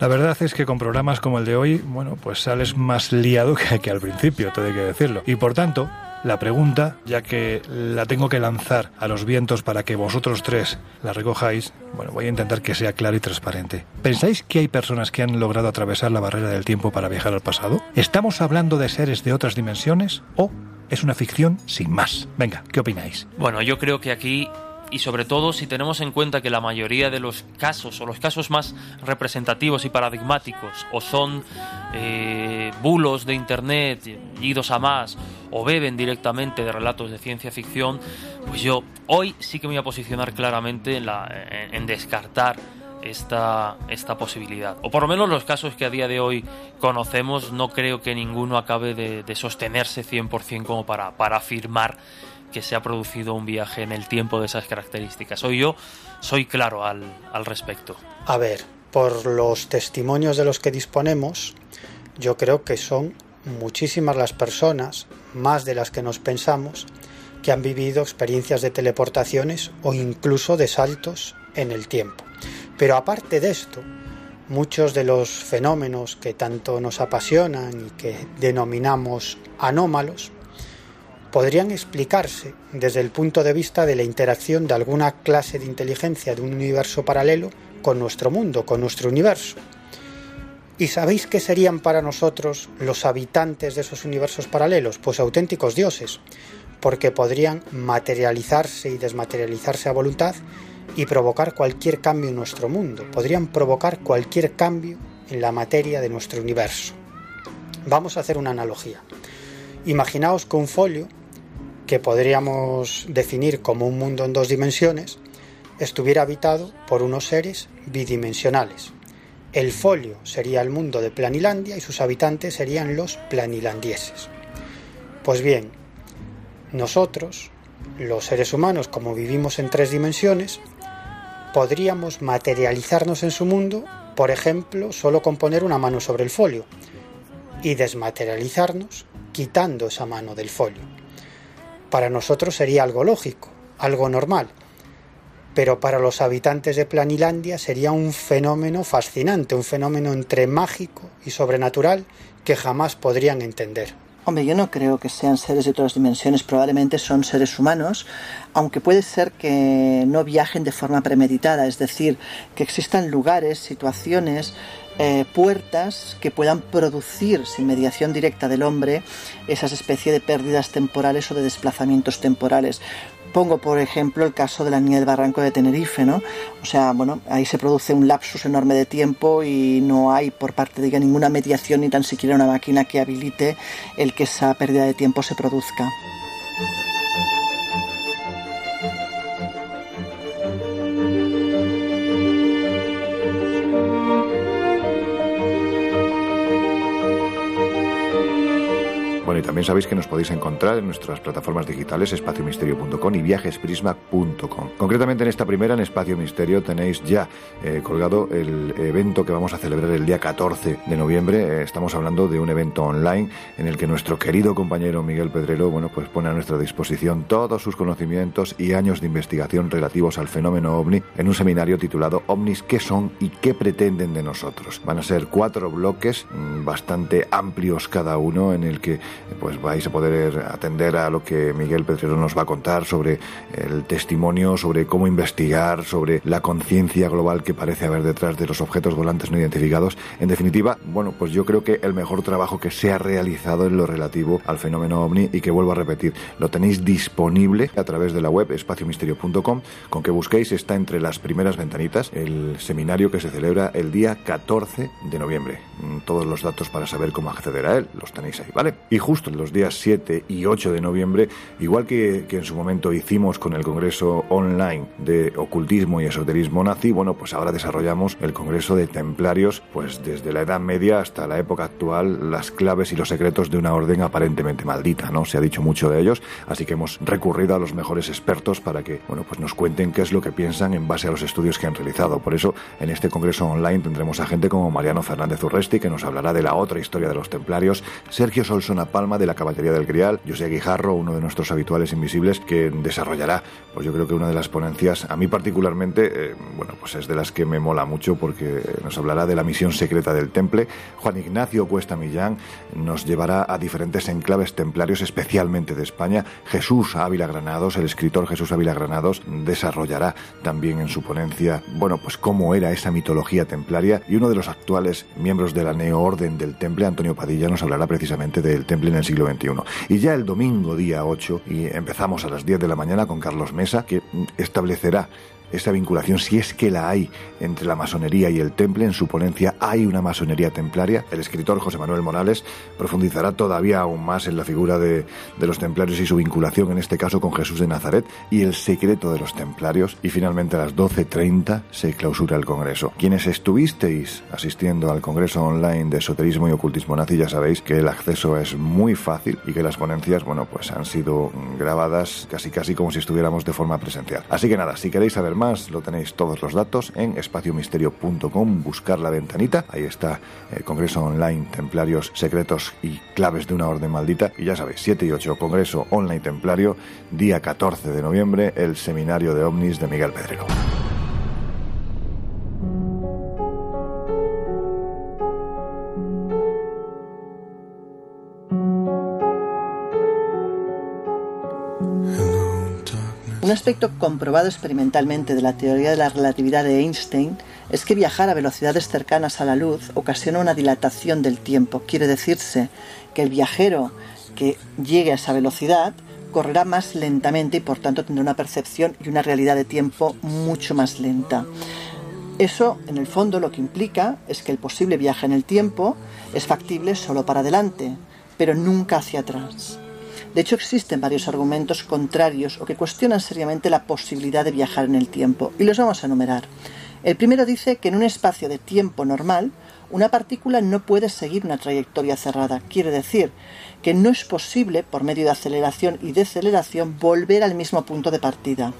La verdad es que con programas como el de hoy, bueno, pues sales más liado que, que al principio, todo hay que decirlo. Y por tanto, la pregunta, ya que la tengo que lanzar a los vientos para que vosotros tres la recojáis, bueno, voy a intentar que sea clara y transparente. ¿Pensáis que hay personas que han logrado atravesar la barrera del tiempo para viajar al pasado? ¿Estamos hablando de seres de otras dimensiones o es una ficción sin más? Venga, ¿qué opináis? Bueno, yo creo que aquí y sobre todo si tenemos en cuenta que la mayoría de los casos o los casos más representativos y paradigmáticos o son eh, bulos de internet idos a más o beben directamente de relatos de ciencia ficción, pues yo hoy sí que me voy a posicionar claramente en, la, en, descartar esta, esta posibilidad. O por lo menos los casos que a día de hoy conocemos, no creo que ninguno acabe de, de sostenerse 100% como para, para afirmar que se ha producido un viaje en el tiempo de esas características. Hoy yo soy claro al, al respecto. A ver, por los testimonios de los que disponemos, yo creo que son muchísimas las personas, más de las que nos pensamos, que han vivido experiencias de teleportaciones o incluso de saltos en el tiempo. Pero aparte de esto, muchos de los fenómenos que tanto nos apasionan y que denominamos anómalos, podrían explicarse desde el punto de vista de la interacción de alguna clase de inteligencia de un universo paralelo con nuestro mundo, con nuestro universo. ¿Y sabéis qué serían para nosotros los habitantes de esos universos paralelos? Pues auténticos dioses, porque podrían materializarse y desmaterializarse a voluntad y provocar cualquier cambio en nuestro mundo, podrían provocar cualquier cambio en la materia de nuestro universo. Vamos a hacer una analogía. Imaginaos que un folio que podríamos definir como un mundo en dos dimensiones, estuviera habitado por unos seres bidimensionales. El folio sería el mundo de Planilandia y sus habitantes serían los planilandieses. Pues bien, nosotros, los seres humanos, como vivimos en tres dimensiones, podríamos materializarnos en su mundo, por ejemplo, solo con poner una mano sobre el folio, y desmaterializarnos quitando esa mano del folio para nosotros sería algo lógico, algo normal. Pero para los habitantes de Planilandia sería un fenómeno fascinante, un fenómeno entre mágico y sobrenatural que jamás podrían entender. Hombre, yo no creo que sean seres de otras dimensiones, probablemente son seres humanos, aunque puede ser que no viajen de forma premeditada, es decir, que existan lugares, situaciones, eh, puertas que puedan producir sin mediación directa del hombre esas especies de pérdidas temporales o de desplazamientos temporales. Pongo, por ejemplo, el caso de la niña del barranco de Tenerife, ¿no? O sea, bueno, ahí se produce un lapsus enorme de tiempo y no hay por parte de ella ninguna mediación ni tan siquiera una máquina que habilite el que esa pérdida de tiempo se produzca. Y también sabéis que nos podéis encontrar en nuestras plataformas digitales espaciomisterio.com y viajesprisma.com. Concretamente en esta primera, en Espacio Misterio, tenéis ya eh, colgado el evento que vamos a celebrar el día 14 de noviembre. Eh, estamos hablando de un evento online en el que nuestro querido compañero Miguel Pedrero, bueno, pues pone a nuestra disposición todos sus conocimientos y años de investigación relativos al fenómeno ovni en un seminario titulado OVNIs, ¿qué son y qué pretenden de nosotros? Van a ser cuatro bloques mm, bastante amplios cada uno en el que pues vais a poder atender a lo que Miguel Pedrero nos va a contar sobre el testimonio, sobre cómo investigar, sobre la conciencia global que parece haber detrás de los objetos volantes no identificados. En definitiva, bueno, pues yo creo que el mejor trabajo que se ha realizado en lo relativo al fenómeno ovni y que vuelvo a repetir, lo tenéis disponible a través de la web espaciomisterio.com, con que busquéis está entre las primeras ventanitas el seminario que se celebra el día 14 de noviembre. Mm, todos los datos para saber cómo acceder a él los tenéis ahí, ¿vale? Y justo en los días 7 y 8 de noviembre, igual que, que en su momento hicimos con el Congreso Online de Ocultismo y Esoterismo Nazi, bueno, pues ahora desarrollamos el Congreso de Templarios, pues desde la Edad Media hasta la época actual, las claves y los secretos de una orden aparentemente maldita, ¿no? Se ha dicho mucho de ellos, así que hemos recurrido a los mejores expertos para que, bueno, pues nos cuenten qué es lo que piensan en base a los estudios que han realizado. Por eso, en este Congreso Online tendremos a gente como Mariano Fernández Urresti, que nos hablará de la otra historia de los templarios, Sergio Solsona Palma, de la Caballería del Grial, José Guijarro, uno de nuestros habituales invisibles, que desarrollará, pues yo creo que una de las ponencias, a mí particularmente, eh, bueno, pues es de las que me mola mucho porque nos hablará de la misión secreta del temple. Juan Ignacio Cuesta Millán nos llevará a diferentes enclaves templarios, especialmente de España. Jesús Ávila Granados, el escritor Jesús Ávila Granados, desarrollará también en su ponencia, bueno, pues cómo era esa mitología templaria y uno de los actuales miembros de la neoorden del temple, Antonio Padilla, nos hablará precisamente del temple en el siglo XXI. Y ya el domingo día 8, y empezamos a las 10 de la mañana con Carlos Mesa, que establecerá esa vinculación, si es que la hay entre la masonería y el temple. En su ponencia hay una masonería templaria. El escritor José Manuel Morales profundizará todavía aún más en la figura de, de los templarios y su vinculación, en este caso con Jesús de Nazaret, y el secreto de los templarios. Y finalmente a las 12.30 se clausura el Congreso. Quienes estuvisteis asistiendo al Congreso online de Esoterismo y Ocultismo Nazi ya sabéis que el acceso es muy fácil y que las ponencias, bueno, pues han sido grabadas casi casi como si estuviéramos de forma presencial. Así que nada, si queréis saber más, lo tenéis todos los datos en espaciomisterio.com, buscar la ventanita, ahí está el Congreso Online Templarios Secretos y Claves de una Orden Maldita, y ya sabéis, 7 y 8, Congreso Online Templario, día 14 de noviembre, el Seminario de OVNIs de Miguel Pedrero. Un aspecto comprobado experimentalmente de la teoría de la relatividad de Einstein es que viajar a velocidades cercanas a la luz ocasiona una dilatación del tiempo. Quiere decirse que el viajero que llegue a esa velocidad correrá más lentamente y por tanto tendrá una percepción y una realidad de tiempo mucho más lenta. Eso, en el fondo, lo que implica es que el posible viaje en el tiempo es factible solo para adelante, pero nunca hacia atrás. De hecho, existen varios argumentos contrarios o que cuestionan seriamente la posibilidad de viajar en el tiempo, y los vamos a enumerar. El primero dice que en un espacio de tiempo normal, una partícula no puede seguir una trayectoria cerrada. Quiere decir que no es posible, por medio de aceleración y deceleración, volver al mismo punto de partida.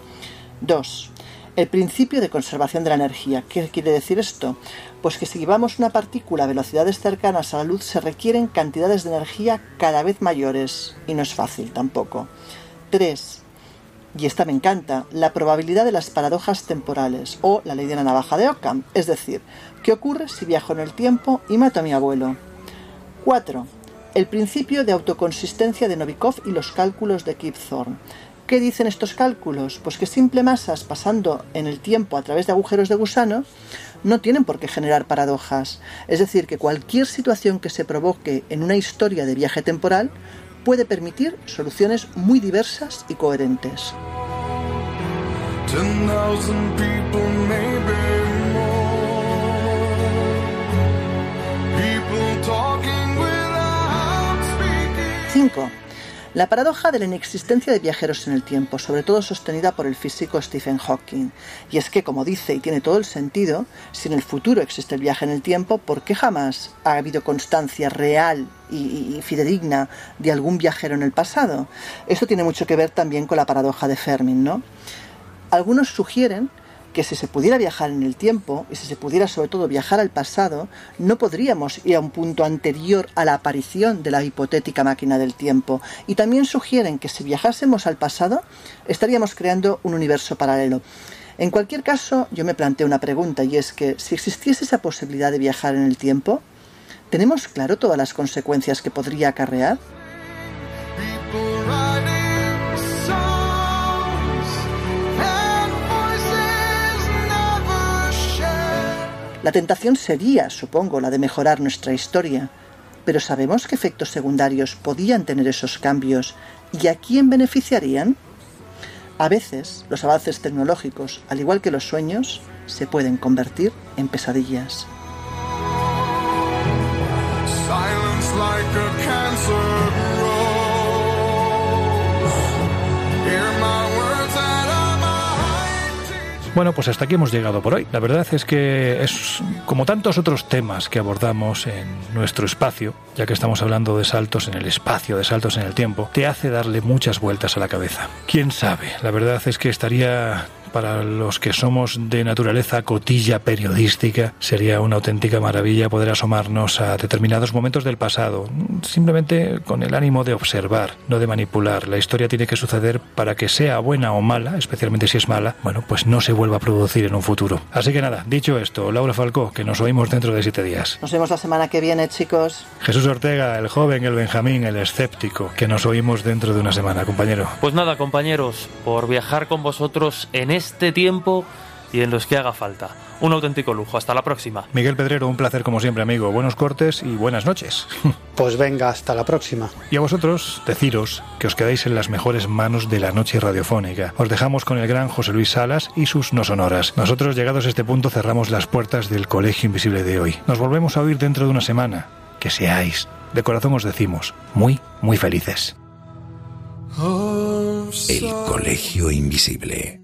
2. El principio de conservación de la energía. ¿Qué quiere decir esto? Pues que si llevamos una partícula a velocidades cercanas a la luz se requieren cantidades de energía cada vez mayores y no es fácil tampoco. 3. Y esta me encanta, la probabilidad de las paradojas temporales o la ley de la navaja de Occam, es decir, ¿qué ocurre si viajo en el tiempo y mato a mi abuelo? 4. El principio de autoconsistencia de Novikov y los cálculos de Kip Thorne. ¿Qué dicen estos cálculos? Pues que simple masas pasando en el tiempo a través de agujeros de gusano no tienen por qué generar paradojas. Es decir, que cualquier situación que se provoque en una historia de viaje temporal puede permitir soluciones muy diversas y coherentes. Cinco. La paradoja de la inexistencia de viajeros en el tiempo, sobre todo sostenida por el físico Stephen Hawking. Y es que, como dice, y tiene todo el sentido, si en el futuro existe el viaje en el tiempo, ¿por qué jamás ha habido constancia real y, fidedigna de algún viajero en el pasado? Esto tiene mucho que ver también con la paradoja de Fermi, ¿no? Algunos sugieren que si se pudiera viajar en el tiempo y si se pudiera sobre todo viajar al pasado, no podríamos ir a un punto anterior a la aparición de la hipotética máquina del tiempo. Y también sugieren que si viajásemos al pasado, estaríamos creando un universo paralelo. En cualquier caso, yo me planteo una pregunta y es que si existiese esa posibilidad de viajar en el tiempo, ¿tenemos claro todas las consecuencias que podría acarrear? La tentación sería, supongo, la de mejorar nuestra historia, pero ¿sabemos qué efectos secundarios podían tener esos cambios y a quién beneficiarían? A veces los avances tecnológicos, al igual que los sueños, se pueden convertir en pesadillas. Bueno, pues hasta aquí hemos llegado por hoy. La verdad es que es como tantos otros temas que abordamos en nuestro espacio, ya que estamos hablando de saltos en el espacio, de saltos en el tiempo, te hace darle muchas vueltas a la cabeza. ¿Quién sabe? La verdad es que estaría para los que somos de naturaleza cotilla periodística, sería una auténtica maravilla poder asomarnos a determinados momentos del pasado, simplemente con el ánimo de observar, no de manipular. La historia tiene que suceder para que sea buena o mala, especialmente si es mala, bueno, pues no se vuelva a producir en un futuro. Así que nada, dicho esto, Laura Falcó, que nos oímos dentro de siete días. Nos vemos la semana que viene, chicos. Jesús Ortega, el joven, el Benjamín, el escéptico, que nos oímos dentro de una semana, compañero. Pues nada, compañeros, por viajar con vosotros en este este tiempo y en los que haga falta. Un auténtico lujo. Hasta la próxima. Miguel Pedrero, un placer como siempre, amigo. Buenos cortes y buenas noches. Pues venga, hasta la próxima. Y a vosotros, deciros que os quedáis en las mejores manos de la noche radiofónica. Os dejamos con el gran José Luis Salas y sus no sonoras. Nosotros, llegados a este punto, cerramos las puertas del Colegio Invisible de hoy. Nos volvemos a oír dentro de una semana. Que seáis, de corazón os decimos, muy, muy felices. El Colegio Invisible